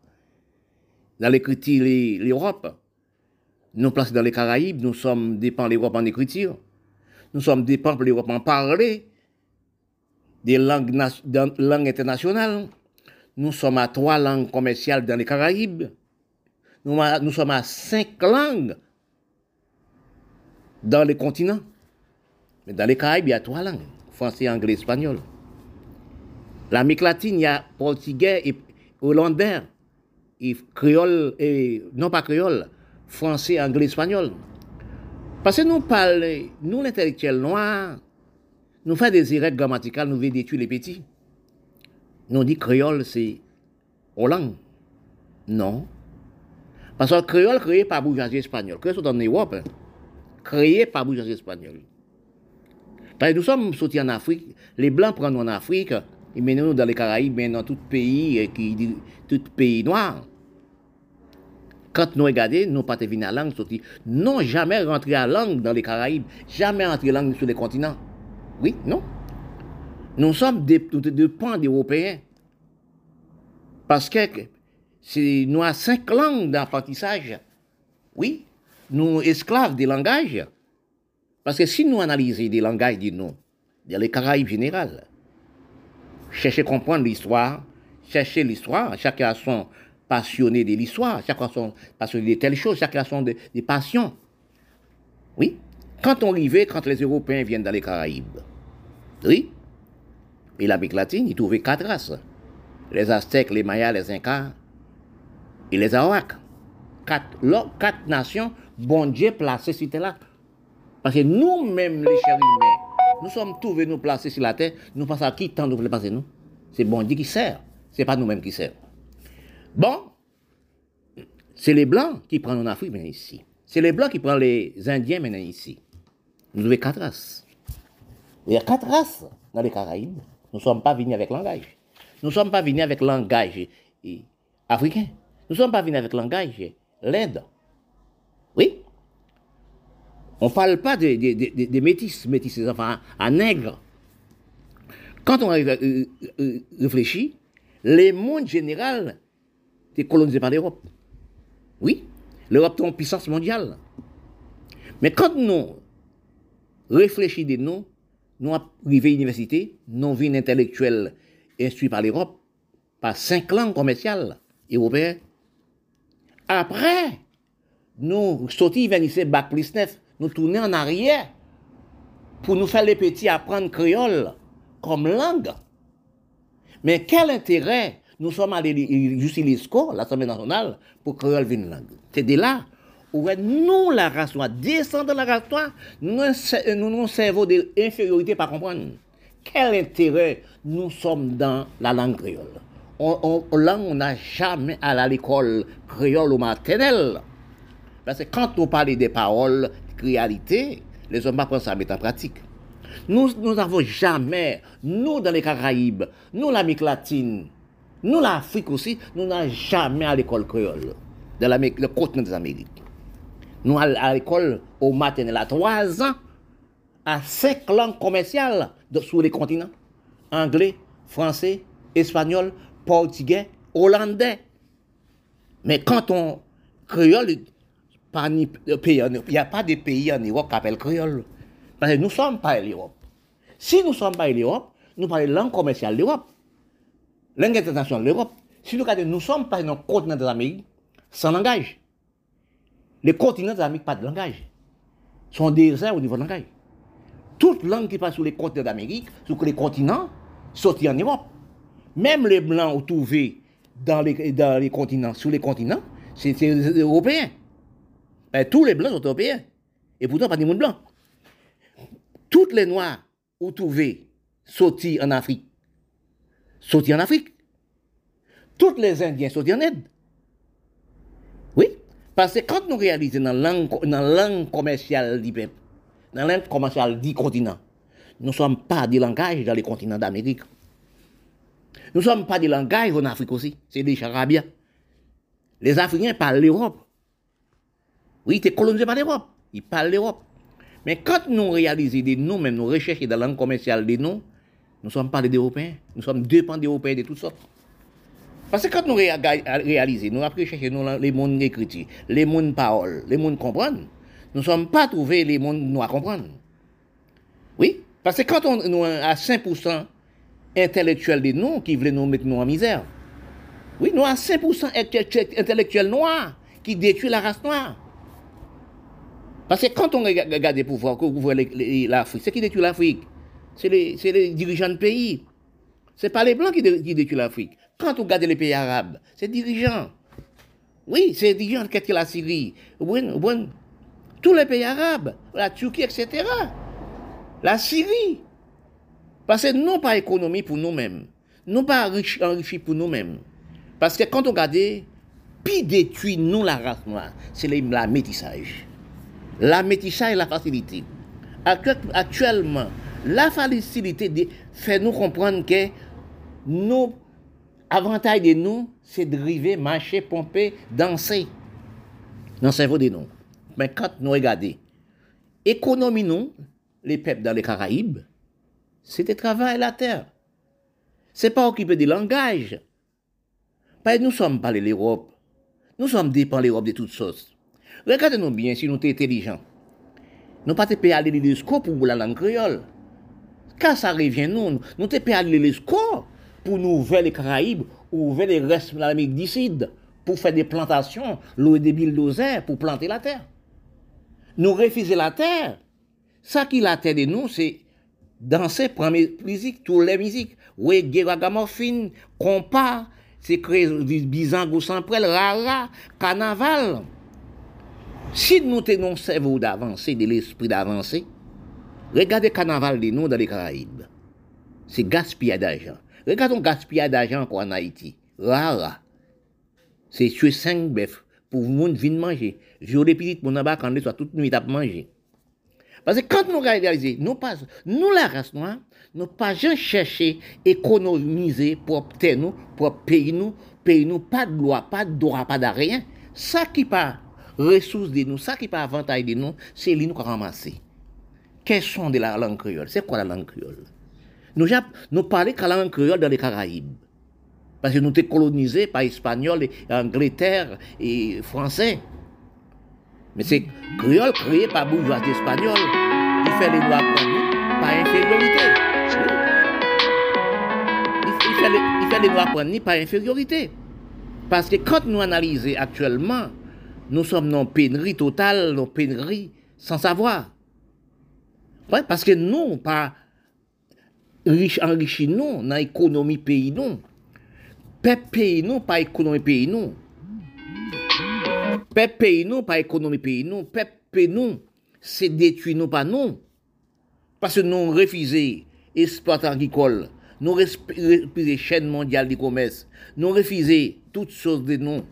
dans l'écriture, l'Europe. Nous placés dans les Caraïbes, nous sommes dépendants de l'Europe en écriture. Nous sommes dépendants de l'Europe en parler, des langues, langues internationales. Nous sommes à trois langues commerciales dans les Caraïbes. Nous, sommes à cinq langues dans les continents. Mais dans les Caraïbes, il y a trois langues. Français, anglais, espagnol. L'Amérique latine, il y a portugais et hollandais. Et créole, non pas créole, français, anglais, espagnol. Parce que nous parlons, nous l'intellectuel noir, nous faisons des erreurs grammaticales, nous voulons détruire les petits. Nous dit créole, c'est Hollande. Non. Parce que le créole créé par bourgeoisie espagnole. Sont en Europe. Hein. Créé par bourgeoisie espagnole. Que nous sommes sortis en Afrique. Les Blancs prennent en Afrique. Ils mènent dans les Caraïbes, mais dans tout pays, qui, tout pays noir. Quand nous regardons, nous pas venus à la langue sorti. Non, jamais rentré à la langue dans les Caraïbes. Jamais rentré à la langue sur les continents. Oui, non. Nous sommes des, des pans d'Européens. Parce que nous avons cinq langues d'apprentissage. Oui, nous esclaves des langages. Parce que si nous analysons des langages de nous, dans les Caraïbes générales, chercher à comprendre l'histoire, chercher l'histoire, chacun a son passionné de l'histoire, chacun a son passionné de telle chose, chacun a son des passions. Oui, quand on arrivait, quand les Européens viennent dans les Caraïbes, oui, et l'Amérique latine, ils trouvaient quatre races. Les Aztèques, les Mayas, les Incas et les Arawaks. quatre, quatre nations, bon Dieu placé terre là. Parce que nous-mêmes, les chers humains, nous sommes trouvés nous placer sur la terre, nous pensons à qui tant nous voulons passer nous? C'est bon Dieu qui sert, c'est pas nous-mêmes qui sert. Bon, c'est les Blancs qui prennent en Afrique maintenant ici. C'est les Blancs qui prennent les Indiens maintenant ici. Nous avons quatre races. Il y a quatre races dans les Caraïbes. Nous ne sommes pas venus avec langage. Nous ne sommes pas venus avec langage eh, africain. Nous ne sommes pas venus avec langage l'Inde. Oui? On ne parle pas des de, de, métis, métis, enfin à nègre. Quand on euh, euh, réfléchit, les mondes général étaient colonisés par l'Europe. Oui, l'Europe est en puissance mondiale. Mais quand nous réfléchissons nous, nous arrivons à l'université, nous vînes intellectuels instruits par l'Europe, par cinq langues commerciales européennes. Après, nous sortis vers bac plus 9, nous tournons en arrière pour nous faire les petits apprendre créole comme langue. Mais quel intérêt nous sommes allés jusqu'à l'Assemblée nationale, pour créole une langue? C'est de là où nous, la race noire, descendons de la race nous nous, nous, cerveau d'infériorité pas comprendre. Quel intérêt nous sommes dans la langue créole? On, on, n'a jamais à l'école créole ou maternelle. Parce que quand on parle des paroles, de réalité, les hommes apprennent ça à mettre en pratique. Nous n'avons jamais, nous dans les Caraïbes, nous l'Amérique latine, nous l'Afrique aussi, nous n'avons jamais à l'école créole, dans le continent des Amériques. Nous allons à l'école au maternel à 3 ans, à 5 langues commerciales sur les continents. Anglais, français, espagnol, portugais, hollandais. Mais quand on créole, il n'y a pas de pays en Europe qui appellent créole. Parce que nous ne sommes pas l'Europe. Si nous ne sommes pas l'Europe, nous parlons langue commerciale de l'Europe. Langue internationale de l'Europe. Si nous regardons, nous ne sommes pas dans le continent des Amériques sans langage. Les continents des Amériques pas de langage. sont déserts au niveau de langage. Toute langue qui passe sur les continents d'Amérique, sur les continents, sortent en Europe. Même les blancs trouvés dans les, dans les continents, sur les continents, c'est européens. Ben, tous les blancs sont européens. Et pourtant, pas des monde blancs. Toutes les noirs ou trouvés sortis en Afrique, sortis en Afrique. Tous les Indiens sortis en Inde. Oui, parce que quand nous réalisons dans la langue, dans commerciale du peuple, dans la langue commerciale du continent, nous ne sommes pas des langages dans les continents d'Amérique. Nous ne sommes pas des langages en Afrique aussi, c'est des charabiens. Les Africains parlent l'Europe. Oui, ils étaient colonisés par l'Europe. Ils parlent l'Europe. Mais quand nous réalisons de nous-mêmes, nous recherchons dans la langue commerciale de nous, nous ne sommes pas des Européens. Nous sommes dépendants d'Européens de toutes sortes. Parce que quand nous réalisons, nous avons cherché les mondes écrits, les mondes paroles, les mondes comprendre, nous ne sommes pas trouvés les mondes noirs comprendre. Oui, parce que quand on, nous à 5% intellectuels de nous qui veulent nous mettre en misère, oui, nous à 5% intellectuels noirs qui détruisent la race noire. Parce que quand on regarde les pouvoirs, que vous voyez l'Afrique, c'est qui détruit l'Afrique? C'est les, les, dirigeants de pays. Ce n'est pas les Blancs qui, détruisent l'Afrique. Quand on regarde les pays arabes, c'est dirigeants. Oui, c'est les dirigeants qui la Syrie. Tous les pays arabes, la Turquie, etc. La Syrie. Parce que non pas économie pour nous-mêmes, non pas enrichi pour nous-mêmes. Parce que quand on regarde, puis détruit nous la race noire, c'est la métissage. La métissage et la facilité. Actuellement, la facilité fait nous comprendre que avantages de nous, c'est de driver, marcher, pomper, danser dans le cerveau de nous. Mais quand nous regardons, économie nous, les peuples dans les Caraïbes, c'était travail la terre. C'est pas langages. Parce que nous sommes pas l'Europe. Nous sommes dépendants de l'Europe de toutes sortes. Regardez-nous bien si nous sommes intelligents. Nous pas payés à l'ELESCO pour la langue créole. Quand ça revient, nous, nous sommes payés à l'ELESCO pour nous ouvrir les Caraïbes, ouvrir les restes de l'Amérique du Sud, pour faire des plantations, louer des bulldozers pour planter la terre. Nous refuser la terre. Ça qui la terre de nous, c'est danser, prendre musique, toutes les musiques. Reggae, ragamuffin, compas, c'est créé bizango sans prêle, rara, carnaval. Si nous tenons un cerveau d'avancer, de l'esprit d'avancer, regardez le carnaval de nous dans les Caraïbes. C'est gaspillage d'argent. Regardons gaspillage d'argent en Haïti. Rara. C'est tuer cinq bœufs pour vous venir manger. Jour les petites, mon abat quand soit toute nuit à manger. Parce que quand nous réalisons, nous pas, nous la race noire, nous pas jamais chercher économiser pour nous, pour payer nous, payer nous, pas de loi, pas de droit, pas de rien. Ça qui pas ressources de nous, ça qui pas avantage de nous, c'est lui nous ramasser. Quels sont de la langue créole? C'est quoi la langue créole? Nous, nous parlons de la langue créole dans les Caraïbes? Parce que nous sommes colonisés par Espagnols, Angleterre et Français. Mais c'est créole créé par bourgeoisie espagnole. Il fait les lois pour nous par infériorité. Il fait, les, il fait pour nous par infériorité. Parce que quand nous analysons actuellement, nous sommes dans pénurie totale, dans pénurie sans savoir. Parce que nous, pas riche enrichi nous, dans l'économie pays nous. Peuple pays nous, pas économie pays nous. Peuple pays nous, pas économie pays nous. Peuple pays nous, c'est détruire nous, pas nous. Parce que nous refusons l'espoir agricole, nous refusons chaîne mondiale du commerce, nous refusons toutes choses de nous.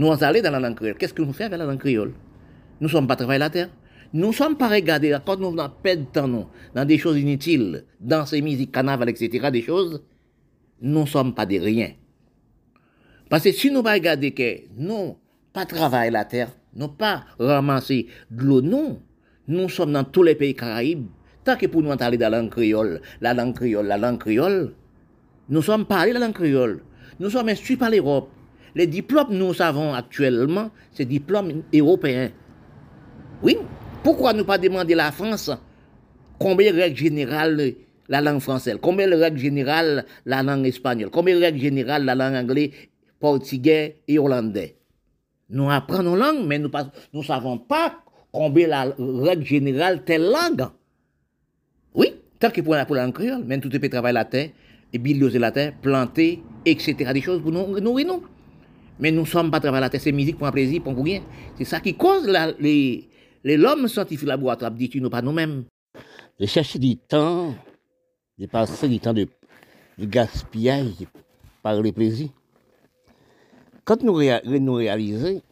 Nous allons dans la langue créole. Qu'est-ce que nous faisons avec la langue créole? Nous ne sommes pas travailler la terre. Nous ne sommes pas regardés quand nous venons perdre temps nous, dans des choses inutiles, dans ces musiques, carnaval, etc., des choses, nous ne sommes pas des rien. Parce que si nous pas que nous pas travailler la terre, nous pas ramasser de l'eau, non. Nous sommes dans tous les pays caraïbes. Tant que pour nous aller dans la langue créole, la langue créole, la langue créole, nous sommes parlés la langue créole. Nous sommes instruits par l'Europe. Les diplômes nous avons actuellement, c'est diplômes européens. Oui, pourquoi ne pas demander à la France combien de règles générales la langue française, combien de règles générales la langue espagnole, combien de règles générales la langue anglaise, portugais et hollandais? Nous apprenons langue, mais nous ne savons pas combien la règle générale telle langue. Oui, tant que pour la langue créole, même tout est travailler la terre, et la planter, etc. Des choses pour nous nourrir nous. Mais nous ne sommes pas travailler la terre, c'est musique pour un plaisir, pour rien. C'est ça qui cause les, les l'homme scientifique laboratoire, dit nous pas nous-mêmes. De chercher du temps, de passer du temps de, gaspillage par les plaisirs. Quand nous, nous réalisons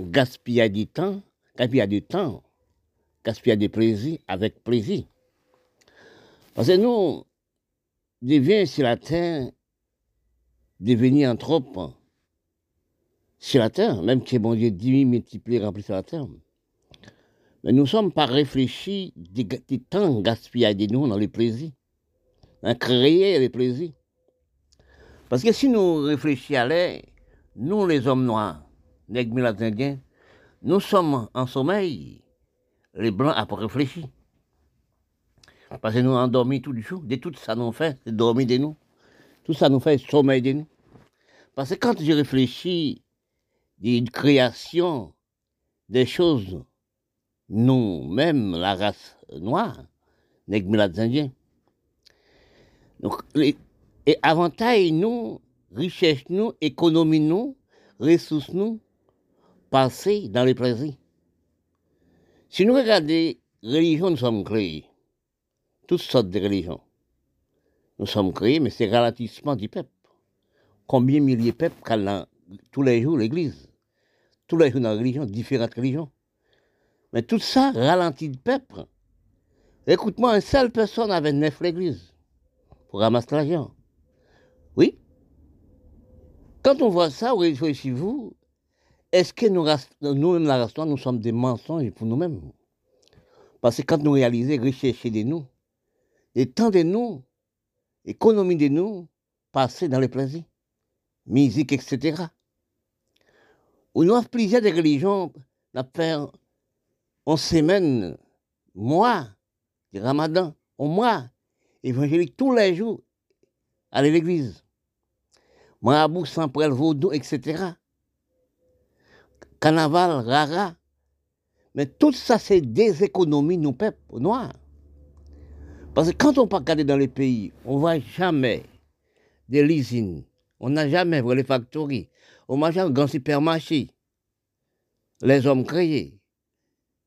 gaspillage du temps, gaspillage du temps, gaspillage de plaisir avec plaisir. Parce que nous, devient sur la terre, devenir trop sur la terre, même que bon Dieu dit multiplier, remplir sur la terre. Mais nous ne sommes pas réfléchis des, temps gaspillés de nous dans les plaisirs, dans créer les plaisirs. Parce que si nous réfléchissons à l'air, nous les hommes noirs, les indiens, nous sommes en sommeil. Les blancs n'ont pas réfléchi. Parce que nous endormis tout du jour. De tout ça nous fait, dormir de nous. Tout ça nous fait sommeil de nous. Parce que quand je réfléchis des créations, des choses nous, même la race noire, les indiens. Donc, et avantage nous, richesse nous, économie nous, ressources nous, passer dans les plaisirs. Si nous regardons, religion, nous sommes créés. Toutes sortes de religions. Nous sommes créés, mais c'est ralentissement du peuple. Combien de milliers de peuples tous les jours l'église? Tous les jours dans religion, différentes religions. Mais tout ça ralentit le peuple. Écoute-moi, une seule personne avait neuf l'église pour ramasser l'argent. Oui. Quand on voit ça, réfléchissez-vous, est-ce que nous, nous-mêmes, la nous sommes des mensonges pour nous-mêmes? Parce que quand nous réalisons richesse de nous, les temps de nous, économie de nous, passer dans les plaisirs, musique, etc. Nous avons plusieurs des religions, on on semaine, moi, du ramadan, au mois, évangélique tous les jours, à l'église. Moi, à bout, sans le vaudou, etc. Carnaval, rara. Mais tout ça, c'est des économies, nous, peuple noirs. Parce que quand on peut regarder dans les pays, on ne voit jamais des usines. On n'a jamais vu les factories. N'a jamais grand supermarché. les hommes créés.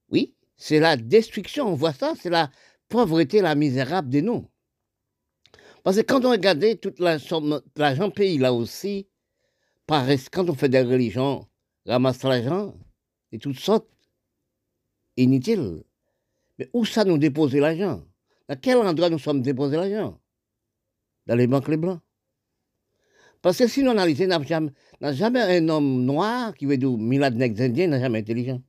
Oui, c'est la destruction, on voit ça, c'est la pauvreté, la misérable de nous. Parce que quand on regarde toute l'argent pays là aussi, quand on fait des religions, ramasse l'argent de toutes sortes, inutiles. Mais où ça nous déposer l'argent? Dans quel endroit nous sommes déposés l'argent? Dans les banques les blancs. Parce que si nous analysons, n'a jamais, jamais un homme noir qui veut dire milliards indiens n'a jamais intelligent.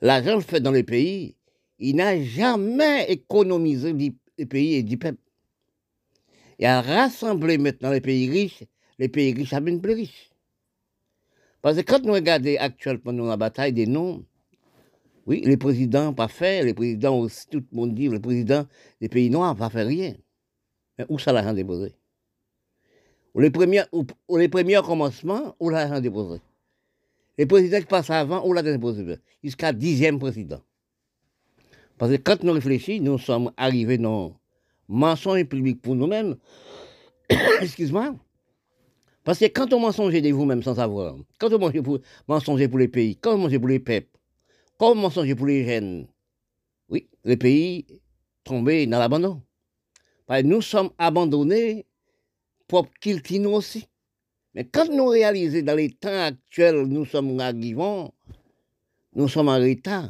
L'argent fait dans les pays, il n'a jamais économisé les pays et du peuple. Il a rassemblé maintenant les pays riches, les pays riches à plus riches. Parce que quand nous regardons actuellement la bataille des noms, oui, les présidents pas fait, les présidents aussi, tout le monde dit, les présidents des pays noirs pas fait rien. Mais où ça l'argent déposé? Les premiers, les premiers commencements, où l'argent déposé Les présidents qui passent avant, où l'argent déposé Jusqu'à dixième président. Parce que quand nous réfléchissons, nous sommes arrivés dans mensonge public pour nous-mêmes. Excuse-moi. Parce que quand on mensonge de vous-même sans savoir, quand on mensonge pour, les pays, quand on mensonge pour les peuples, quand on mensonge pour les jeunes, oui, les pays tombés dans l'abandon. Nous sommes abandonnés pour nous aussi. Mais quand nous réalisons dans les temps actuels, nous sommes arrivants, nous sommes en retard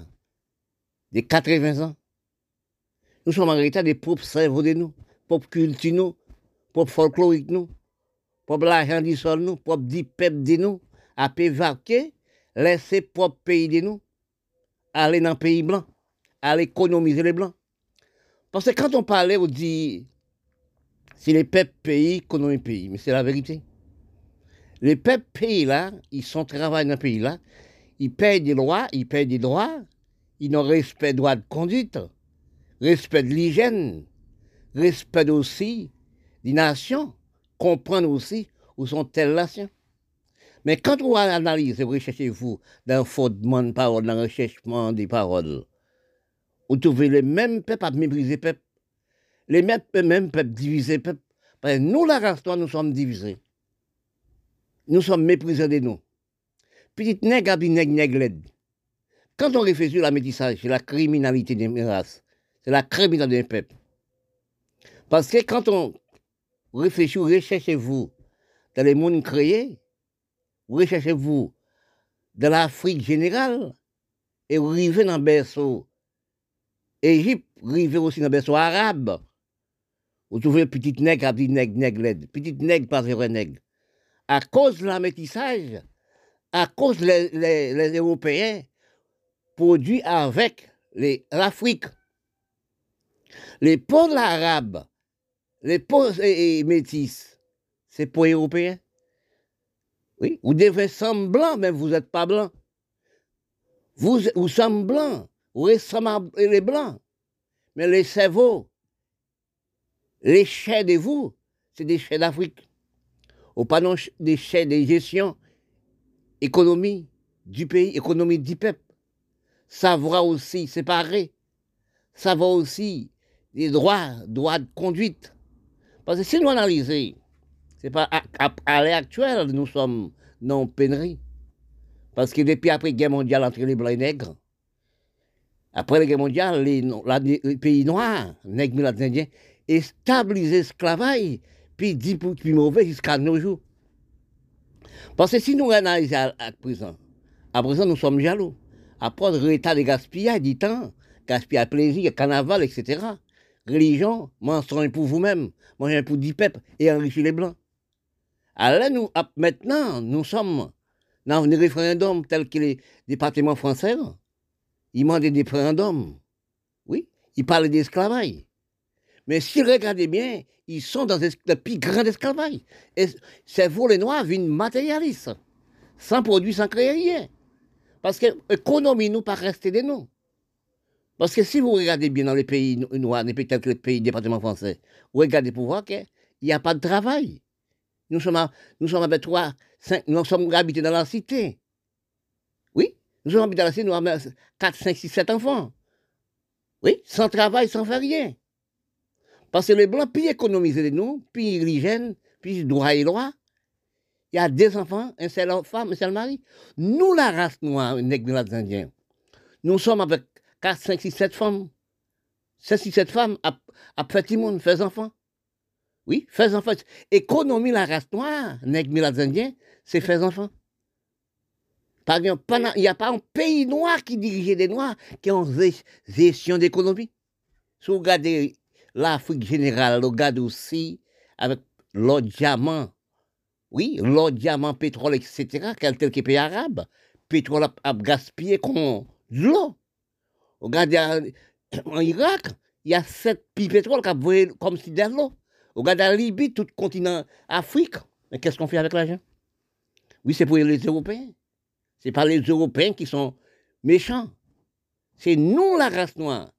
de 80 ans. Nous sommes en retard des propres cerveaux de nous, propres culture nous, propres folkloriques nous, propres l'argent du nous, propres du peuple de nous, à vaquer, laisser propre pays de nous, aller dans le pays blanc, aller économiser les blancs. Parce que quand on parlait, on dit, c'est les peuples pays, économie pays, mais c'est la vérité. Les peuples pays là, ils sont travaillent dans le pays là, ils payent des lois, ils payent des droits, ils n'ont respect des droits de conduite, respect de l'hygiène, respect aussi des nations, comprendre aussi où sont telles nations. Mais quand vous analysez, vous recherchez vous dans fondement de parole, dans le recherchement des paroles, vous trouvez les mêmes peuples à mépriser les peuples, les mêmes, mêmes peuples divisés peuples. Parce que nous, la race, nous sommes divisés. Nous sommes méprisés de nous. Petite nègre à nègre nègre Quand on réfléchit à la métissage, c'est la criminalité des races c'est la criminalité des peuples. Parce que quand on réfléchit, recherchez-vous dans les mondes créés, recherchez-vous dans l'Afrique générale, et arrivez dans le berceau Égypte, arrivez aussi dans le berceau arabe. Vous trouvez petite nègre, petit nègre, nègre, petite nègre, pas vrai nègre. À cause de la métissage, à cause les, Européens produits avec l'Afrique. Les peuples arabes, les peuples et, métis, c'est pour Européens. Oui, vous devez être blanc, mais vous n'êtes pas blanc. Vous, vous sommes blancs, vous êtes les blancs. Mais les cerveaux, les chais de vous, c'est des chais d'Afrique. Pas non des chais de gestion, économie du pays, économie du peuple. Savoir aussi séparer. Savoir aussi des droits, droits de conduite. Parce que si nous analysons, c'est pas à, l'heure actuelle, nous sommes non pénurie. Parce que depuis après la guerre mondiale entre les blancs et les nègres, après la guerre mondiale, les, pays noirs, nègres, les indiens, et stabiliser l'esclavage, puis dit pour plus mauvais jusqu'à nos jours. Parce que si nous analysons à, présent, à présent nous sommes jaloux. Après l'état de gaspillage du temps, gaspillage plaisir, carnaval, etc. Religion, mensonge pour vous-même, manger pour dix peuples et enrichir les blancs. Alors nous, maintenant, nous sommes dans un référendum tel que les départements français. Ils demandent des référendums. Oui, ils parlent d'esclavage. Mais si regardez bien, ils sont dans le plus grand esclavage. Et c'est vous, les Noirs, une matérialiste, sans produit, sans créer rien. Parce que l'économie nous pas rester de nous. Parce que si vous regardez bien dans les pays noirs, les pays tels que pays département français, vous regardez pour voir qu'il n'y a pas de travail. Nous sommes, nous sommes nous sommes habités dans la cité. Oui, nous sommes habités dans la cité, nous avons 4, 5, 6, 7 enfants. Oui, sans travail, sans faire rien. Parce que les Blancs, puis économiser de nous, puis l'hygiène, puis droit et loi, il qui a deux enfants, un seul femme, un seul mari. Nous, la race noire, nous sommes avec 4, 5, 6, 7 femmes. 5, 6, 7 femmes à, à tout monde, fait enfants. Oui, fait enfants. Économie, la race noire, c'est faire enfants. Par exemple, il n'y a pas un pays noir qui dirigeait des Noirs qui ont gestion d'économie. Si vous regardez l'Afrique générale, vous regardez aussi avec l'or diamant, oui, l'or diamant, pétrole, etc., quel tel que pays arabe, pétrole a, gaspillé comme l'eau. Regardez en Irak, il y a sept puits pétrole qui volé comme si de l'eau. Regardez en Libye, tout le continent Afrique. Mais qu'est-ce qu'on fait avec l'argent? Oui, c'est pour les Européens. Ce n'est pas les Européens qui sont méchants. C'est nous, la race noire.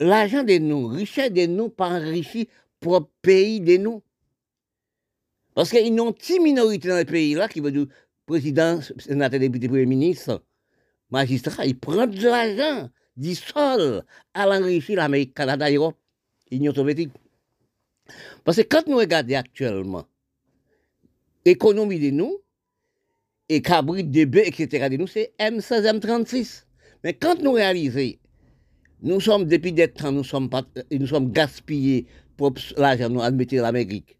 L'argent de nous, richesse de nous, pas enrichi pour pays de nous. Parce qu'il y une petite minorité dans le pays-là qui veut dire président, sénateur, député, premier ministre, magistrat, ils prennent de l'argent du sol à l'enrichir l'Amérique, Canada, Europe, l'Union soviétique. Parce que quand nous regardons actuellement l'économie de nous, et cabrit, bébé, etc. de nous, c'est M16, M36. Mais quand nous réalisons, nous sommes, depuis des temps, nous sommes, pas, nous sommes gaspillés pour l'argent, nous admettons l'Amérique.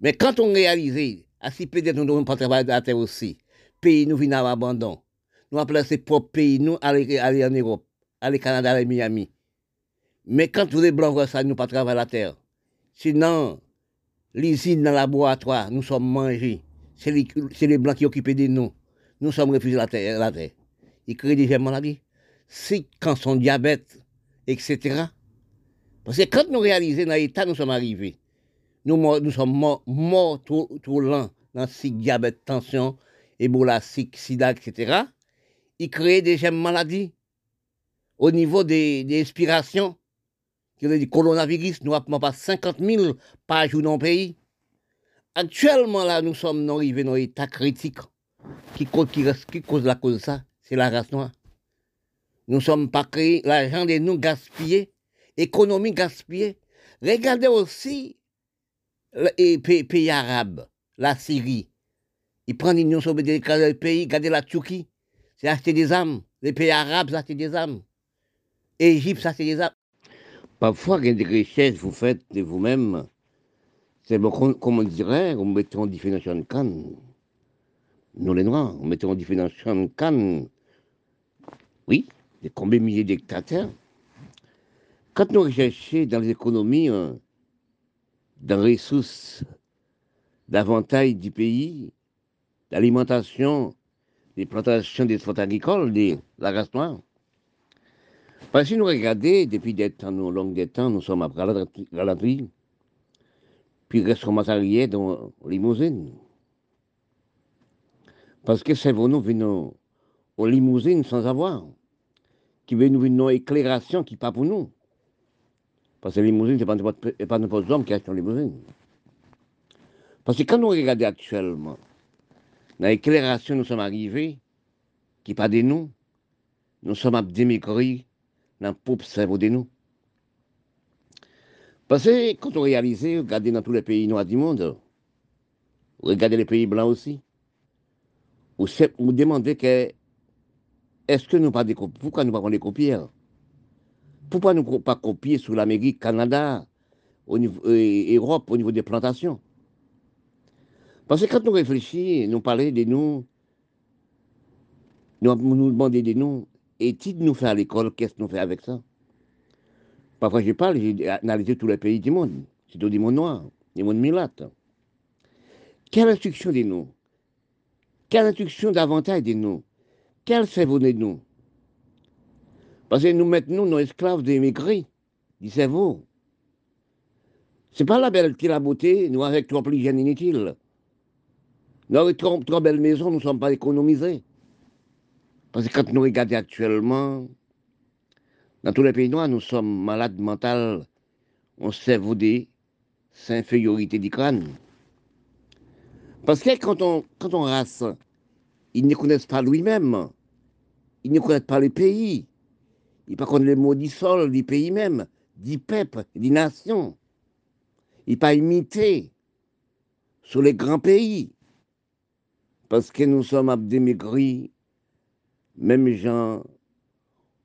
Mais quand on réalise, à si peut-être nous ne devons pas travailler à la terre aussi, pays nous venons à abandon, nous appelons ces propres pays, nous aller, aller en Europe, aller au Canada, aller Miami. Mais quand vous les blancs voient ça, nous pas travailler à la terre. Sinon, l'usine dans le laboratoire, nous sommes mangés c'est les, Blancs qui occupent de nous. Nous sommes refusés la terre. La terre. Ils créent des maladies. C'est quand son diabète, etc. Parce que quand nous réalisons dans l'état nous sommes arrivés, nous, nous sommes morts, morts trop, trop lents dans le diabète, tension, Ebola, sida, etc. Ils créent des maladies au niveau des, des expirations. Le coronavirus, nous avons pas 50 000 par jour dans le pays. Actuellement, là, nous sommes arrivés dans un état critique. Qui, cause la cause de ça C'est la race noire. Nous sommes pas créés, l'argent de nous gaspillé, économie gaspillée. Regardez aussi les pays arabes, la Syrie. Ils prennent l'Union soviétique, le pays, regardez la Turquie, c'est acheter des âmes. Les pays arabes, c'est acheter des âmes. Égypte, c'est acheter des âmes. Parfois, il y a des richesses, vous faites de vous-même c'est comme on dirait, on mettait en définition de canne. Nous les Noirs, on mettait en définition de canne. Oui, des combien de milliers d'hectares. Quand nous recherchons dans les économies, euh, dans les ressources d'avantage du pays, d'alimentation, des plantations des fautes agricoles, de la race noire. Parce que nous regardons, depuis des temps, nous, des nous sommes après la puis reste commissariat dans limousine. Parce que c'est vous nous venons aux limousines sans avoir, qui veut nous une éclairation qui pas pour nous. Parce que les limousines, ce n'est pas n'importe hommes qui achètent une limousine. Parce que quand nous regardons actuellement, dans l'éclairation, nous sommes arrivés, qui pas de nous, nous sommes à démigrer dans le pauvre cerveau de nous. Parce que quand on réalise, regardez dans tous les pays noirs du monde, regardez les pays blancs aussi, vous demandez que est-ce que nous pas des pourquoi nous pas des copier Pourquoi nous pas copier sur l'Amérique, Canada, euh, Europe, au niveau des plantations? Parce que quand nous réfléchissons, nous parlons de nous, nous nous demandons de nous, et si nous fait à l'école, qu'est-ce que nous fait avec ça? Parfois, je parle, j'ai analysé tous les pays du monde, surtout du monde noir, du monde milate. Quelle instruction de nous Quelle instruction davantage de nous Quel cerveau nous Parce que nous mettons nos esclaves d'émigrer, du cerveau. C'est pas la belle qui la beauté, nous avec trop plus inutiles. Nous avec trop belles maisons, nous ne sommes pas économisés. Parce que quand nous regardons actuellement, dans tous les pays noirs, nous sommes malades mentales, on cerveau des infériorité du crâne. Parce que quand on, quand on race, ils ne connaissent pas lui-même, ils ne connaissent pas les pays, ils ne connaissent pas les mots du sol, du pays même, du peuple, des nations. Ils ne pas imiter sur les grands pays. Parce que nous sommes abdémigris, même gens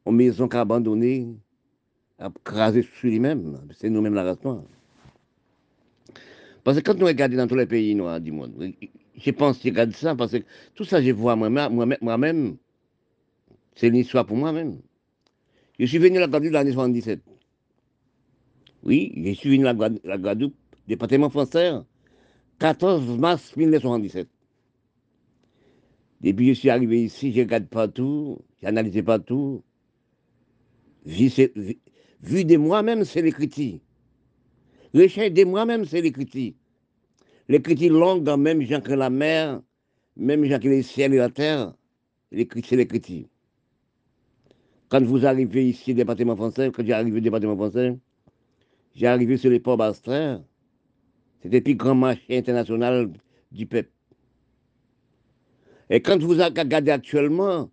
en maison abandonnées, crasé sur lui-même. C'est nous-mêmes la race. Parce que quand nous regardons dans tous les pays du monde, je pense que je ça parce que tout ça, je vois moi-même. C'est une histoire pour moi-même. Je suis venu à la Guadeloupe l'année 77. Oui, je suis venu à la Guadeloupe, département français, 14 mars 1977. Depuis que je suis arrivé ici, je regarde partout, j'analyse partout. Vu, vu de moi-même, c'est l'écriture. Recherche de moi-même, c'est l'écriture. L'écriture longue, même gens que la mer, même gens que les ciels et la terre, c'est l'écriture. Quand vous arrivez ici au département français, quand j'ai arrivé au département français, j'ai arrivé sur les ports Bastrères. C'était le plus grand marché international du peuple. Et quand vous regardez actuellement,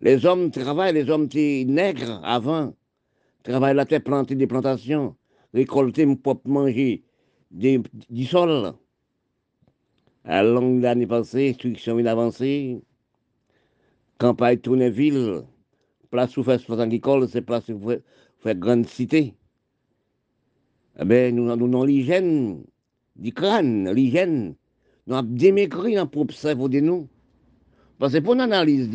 les hommes travaillent, les hommes nègres avant, travaillent la terre, planter des plantations, récolter pour manger du sol. À longue l'année passée, instruction avancée, campagne ville, place où agricole, c'est place où faire grande cité. Eh bien, nous avons l'hygiène du crâne, l'hygiène. Nous avons démaigri dans propre cerveau de nous. Parce que pour une analyse,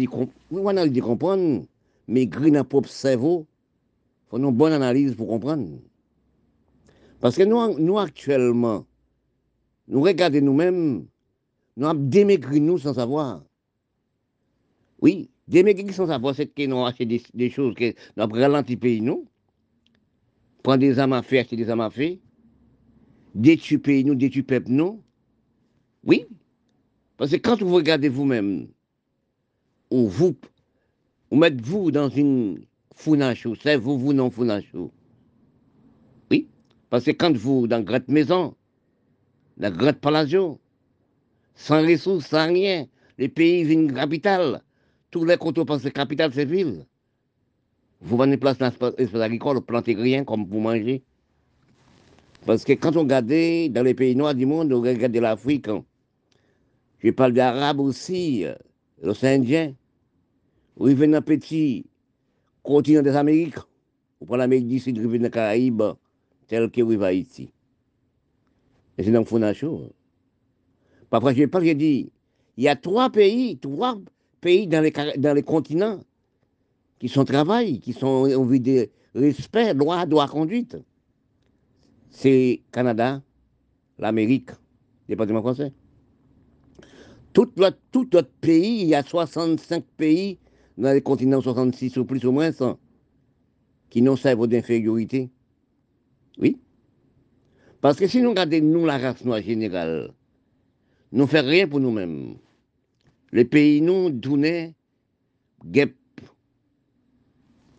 pour analyse de comprendre, maigri dans propre cerveau, il faut une bonne analyse pour comprendre. Parce que nous, nous actuellement, nous regardons nous-mêmes, nous avons démaigri nous sans savoir. Oui, démaigri sans savoir, c'est que nous avons acheté des, choses nous avons ralenti le pays, nous. Prendre des armes à feu, acheter des armes à feu. Détruire pays, nous, détruire peuple, nous. Oui. Parce que quand vous regardez vous-même, ou vous, vous mettez vous dans une founachou, c'est vous, vous non founachou. Oui. Parce que quand vous, dans une grande maison, dans une grande palazzo, sans ressources, sans rien, les pays viennent capitale, tous les côtés pensent que capitale, c'est ville. Vous venez place dans l'espace agricole, plantez rien comme vous mangez. Parce que quand on regarde dans les pays noirs du monde, on regarde l'Afrique, hein. je parle d'Arabes aussi, l'océan Indien, où ils viennent un petit continent des Amériques, ou pour l'Amérique du Sud, ils viennent dans Caraïbes, tel que vous ici. Et c'est donc Fonacho. Parfois, je parle, j'ai dit, il y a trois pays, trois pays dans les, dans les continents qui sont travail, qui sont en vue de respect, loi, droit, conduite. C'est Canada, l'Amérique, département français. Tout, tout autre pays, il y a 65 pays dans les continents 66 ou plus ou moins qui n'ont cerveau d'infériorité. Oui. Parce que si nous regardons, nous, la race noire générale, nous ne faisons rien pour nous-mêmes. Les pays, nous, tournent, guêpes,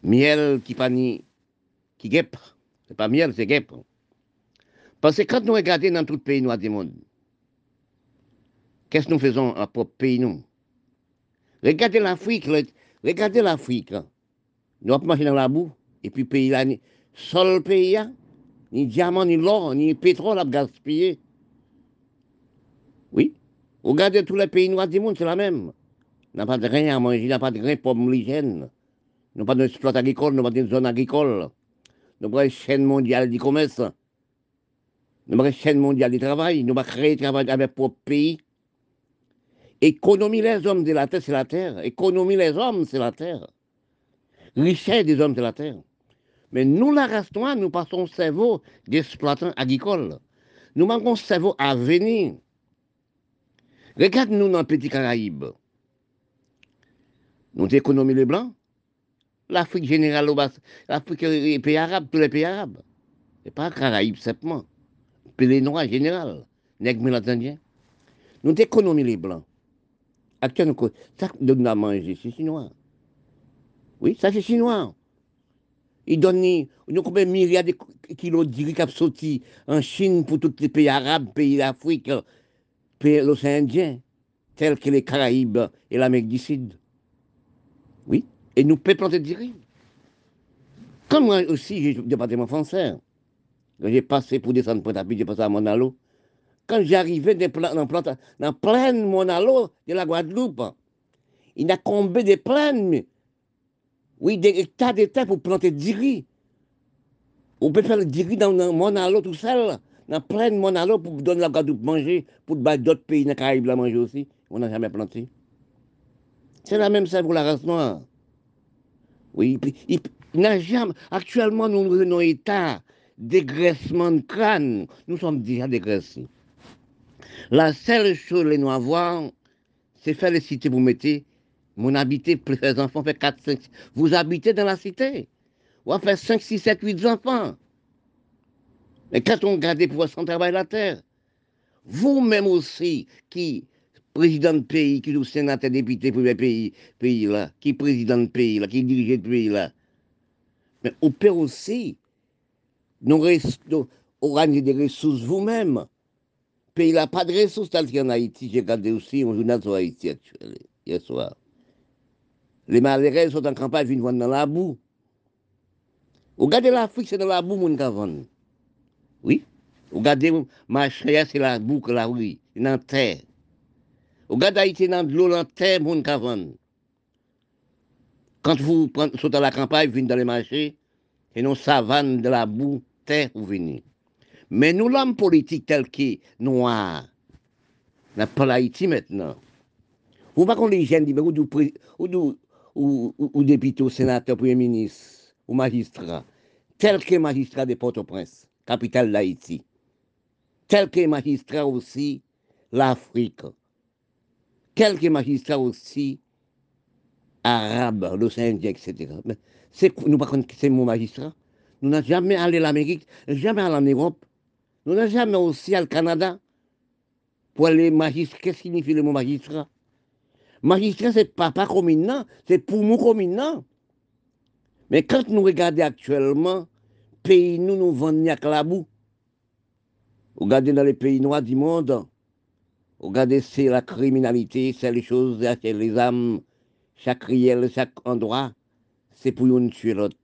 miel qui pas ni, qui guêpe. C'est pas miel, c'est guêpe. Parce que quand nous regardons dans tout le pays noir du monde, qu'est-ce que nous faisons à propre pays, nous? Regardez l'Afrique, regardez l'Afrique. Nous avons marché dans la boue, et puis pays là, seul pays, ni diamant, ni l'or, ni pétrole à gaspiller. Oui. Regardez tous les pays noirs du monde, c'est la même. N'a pas de rien à manger, n'a pas de rien pour l'hygiène. Nous pas d'exploit agricole, nous pas de zone agricole. Nous pas une chaîne mondiale du commerce. Nous pas une chaîne mondiale du travail. Nous pas créer travail avec propre pays. Économie les hommes de la terre, c'est la terre. Économie les hommes, c'est la terre. Richesse des hommes, c'est la terre. Mais nous, la race noire, nous passons cerveau d'exploitants agricoles. Nous manquons cerveau à venir. Regarde-nous dans le petit Caraïbe. Nous économisons les blancs. L'Afrique générale, l'Afrique, les pays arabes, tous les pays arabes. N'est pas Caraïbes simplement. Les noirs général, nègres. Nous économisons les blancs. Ça nous avons mangé, c'est chinois. Oui, ça c'est chinois. Ils donnent nous combien de milliards de kilos de riz qui en Chine pour tous les pays arabes, pays d'Afrique, pays l'océan Indien, tels que les Caraïbes et l'Amérique du Sud. Oui, et nous pouvons planter du riz. Comme moi aussi, j'ai département français. Quand j'ai passé pour descendre pour tapis, j'ai passé à Monalo. quand j'arrivais dans, pleine Monalo de la Guadeloupe, il a combé des plaines, oui, des hectares de terre pour planter du riz. On peut faire du riz dans, dans Monalo tout seul, dans pleine Monalo pour donner la Guadeloupe manger, pour d'autres pays dans les Caraïbes la manger aussi. On n'a jamais planté. C'est la même chose pour la race noire. Oui, il, n'a jamais. Actuellement, nous un état dégraissement de crâne. Nous sommes déjà dégraissés. La seule chose, les noirs voir, c'est faire les cités, vous mettez, mon habité, les enfants fait 4, 5, vous habitez dans la cité. On faire 5, 6, 7, 8 enfants. Mais quand on regarde pour sans travail la terre, vous-même aussi, qui président de pays, qui est sénateur, député pour le pays, pays là, qui président de pays là, qui dirige le pays là. Mais on peut aussi nous, organiser des ressources vous-même pays n'a pas de ressources telles qu'en Haïti. J'ai regardé aussi un journal sur Haïti actuel, hier soir. Les malheureux sont en campagne, viennent dans la boue. Regardez l'Afrique, c'est dans la boue, mon cavane. Oui. Regardez, ma chère, c'est la que la rue, c'est dans la terre. Regardez Haïti, dans l'eau, dans la terre, mon cavane. Quand vous sautez à la campagne, vous venez dans les marchés, c'est une savane de la boue, terre, vous venez. Mais nous, l'homme politique tel qu'il noir, n'a pas l'Haïti maintenant. Vous ne pas les jeunes ou, ou, ou, député, sénateur, premier ministre, ou magistrat, tel que magistrat de Port-au-Prince, capitale d'Haïti, tel que magistrat aussi l'Afrique, tel que magistrat aussi arabe, l'océan etc. Mais nous ne pas c'est mon magistrat? Nous n'avons jamais allé à l'Amérique, jamais allé en Europe. Nous n'avons jamais aussi au Canada pour les magistrats. Qu'est-ce que signifie le mot magistrat? Magistrat, c'est pas communant, c'est pour nous communant. Mais quand nous regardons actuellement, pays nous nous vendons à la boue. Regardez dans les pays noirs du monde, regardez c'est la criminalité, c'est les choses, c'est les âmes, chaque riel, chaque endroit, c'est pour nous tuer l'autre.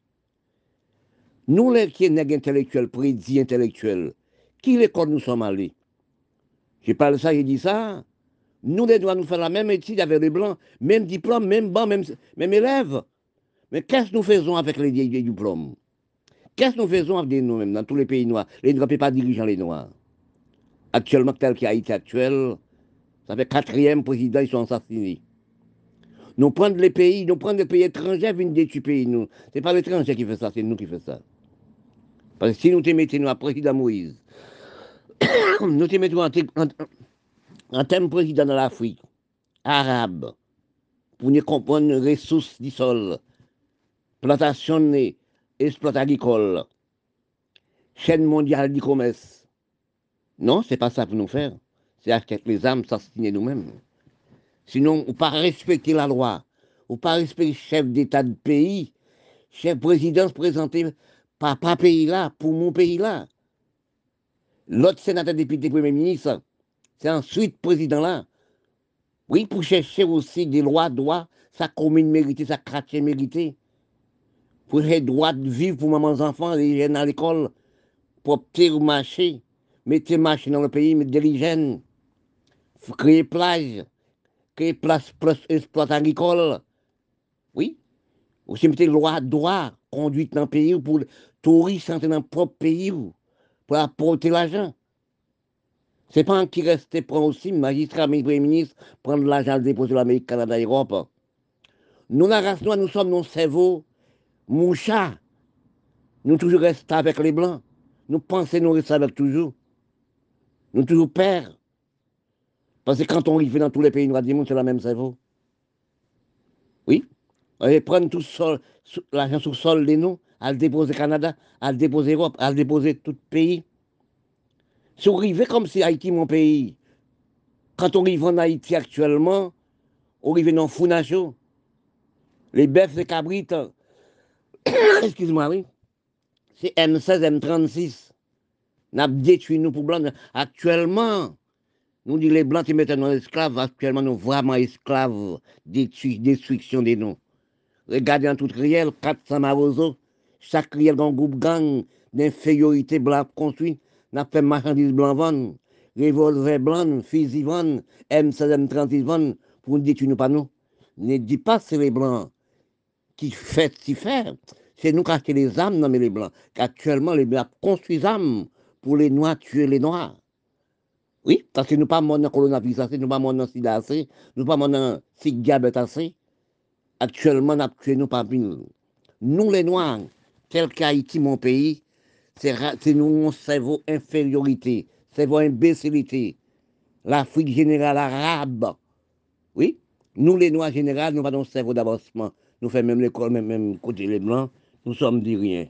Nous, les qui sommes intellectuels, prédits intellectuels, qui l'école nous sommes allés J'ai parlé ça, j'ai dit ça. Nous, les doigts, nous faire la même étude avec les blancs, même diplôme, même banc, même, même élèves. Mais qu'est-ce que nous faisons avec les, diplômes Qu'est-ce que nous faisons avec nous-mêmes dans tous les pays noirs? Les noirs ne peuvent pas diriger les noirs. Actuellement, tel qu'Haïti actuel, ça fait quatrième président, ils sont assassinés. Nous prenons les pays, nous prenons les pays étrangers, viennent détruire pays, nous. Ce n'est pas l'étranger qui fait ça, c'est nous qui faisons ça. Parce que si nous te mettons nous à président Moïse, nous te mettons en, termes président de l'Afrique, arabe, pour nous comprendre les ressources du sol, plantation et exploitation agricole, chaîne mondiale du commerce. Non, ce n'est pas ça pour nous faire. C'est acheter les âmes, s'assigner nous-mêmes. Sinon, on ne pas respecter la loi, ne pas respecter chef d'État de pays, chef président présenté par, pays là, pour mon pays là. L'autre sénateur, député, premier ministre, c'est ensuite président là. Oui, pour chercher aussi des lois, droits, sa commune méritée, sa quartier mérité. Pour les droits de vivre pour maman enfants, les jeunes à l'école, pour opter au marché, mettre marché dans le pays, mettre de l'hygiène, créer plage, créer place, place exploit agricole. Oui. Aussi mettre loi, droit, conduite dans le pays pour touristes entrer dans le propre pays pour apporter l'argent. Ce n'est pas un qui reste prend aussi, magistrat, premier ministre, prendre l'argent, le déposer l'Amérique, Canada, Europe. Nous, la race noire, nous sommes nos cerveaux, mouchards. Nous toujours restons avec les blancs. Nous pensons nous rester avec toujours. Nous toujours pères. Parce que quand on arrive dans tous les pays noirs du monde, c'est la même cerveau. Oui. Va prendre tout l'argent sous sol des noms à le déposer Canada, à le déposer Europe, à le déposer tout pays. Si on arrive comme si Haïti mon pays, quand on arrive en Haïti actuellement, on arrive dans Funacho, les bœufs, les cabrites, excuse-moi, oui, c'est M16, M36. N'a détruit nous pour blancs. Actuellement, nous dit les blancs qui mettent nos esclaves, actuellement nous vraiment esclaves, destruction des noms. Regardez en tout réel, 400 marosos, chaque riel dans groupe gang d'infériorité blanc construit, n'a fait marchandise blanc vendre. revolver blanc, fusil blanc, M16, M36 pour nous tu nous pas nous. Ne dis pas c'est les blancs qui fait si faire. C'est nous achetons les âmes dans les blancs. Actuellement, les blancs construisent âmes pour les noirs tuer les noirs. Oui, parce que nous pas dans le coronavirus, nous pas dans le sida, nous pas dans le diabète Actuellement, nous tué nous pas Nous les noirs, tel qu'Haïti, mon pays, c'est nous un cerveau infériorité, cerveau imbécilité. L'Afrique générale arabe. Oui, nous les noirs généraux, nous pas dans cerveau d'avancement. Nous faisons même l'école, même, même côté les blancs, nous sommes dit rien.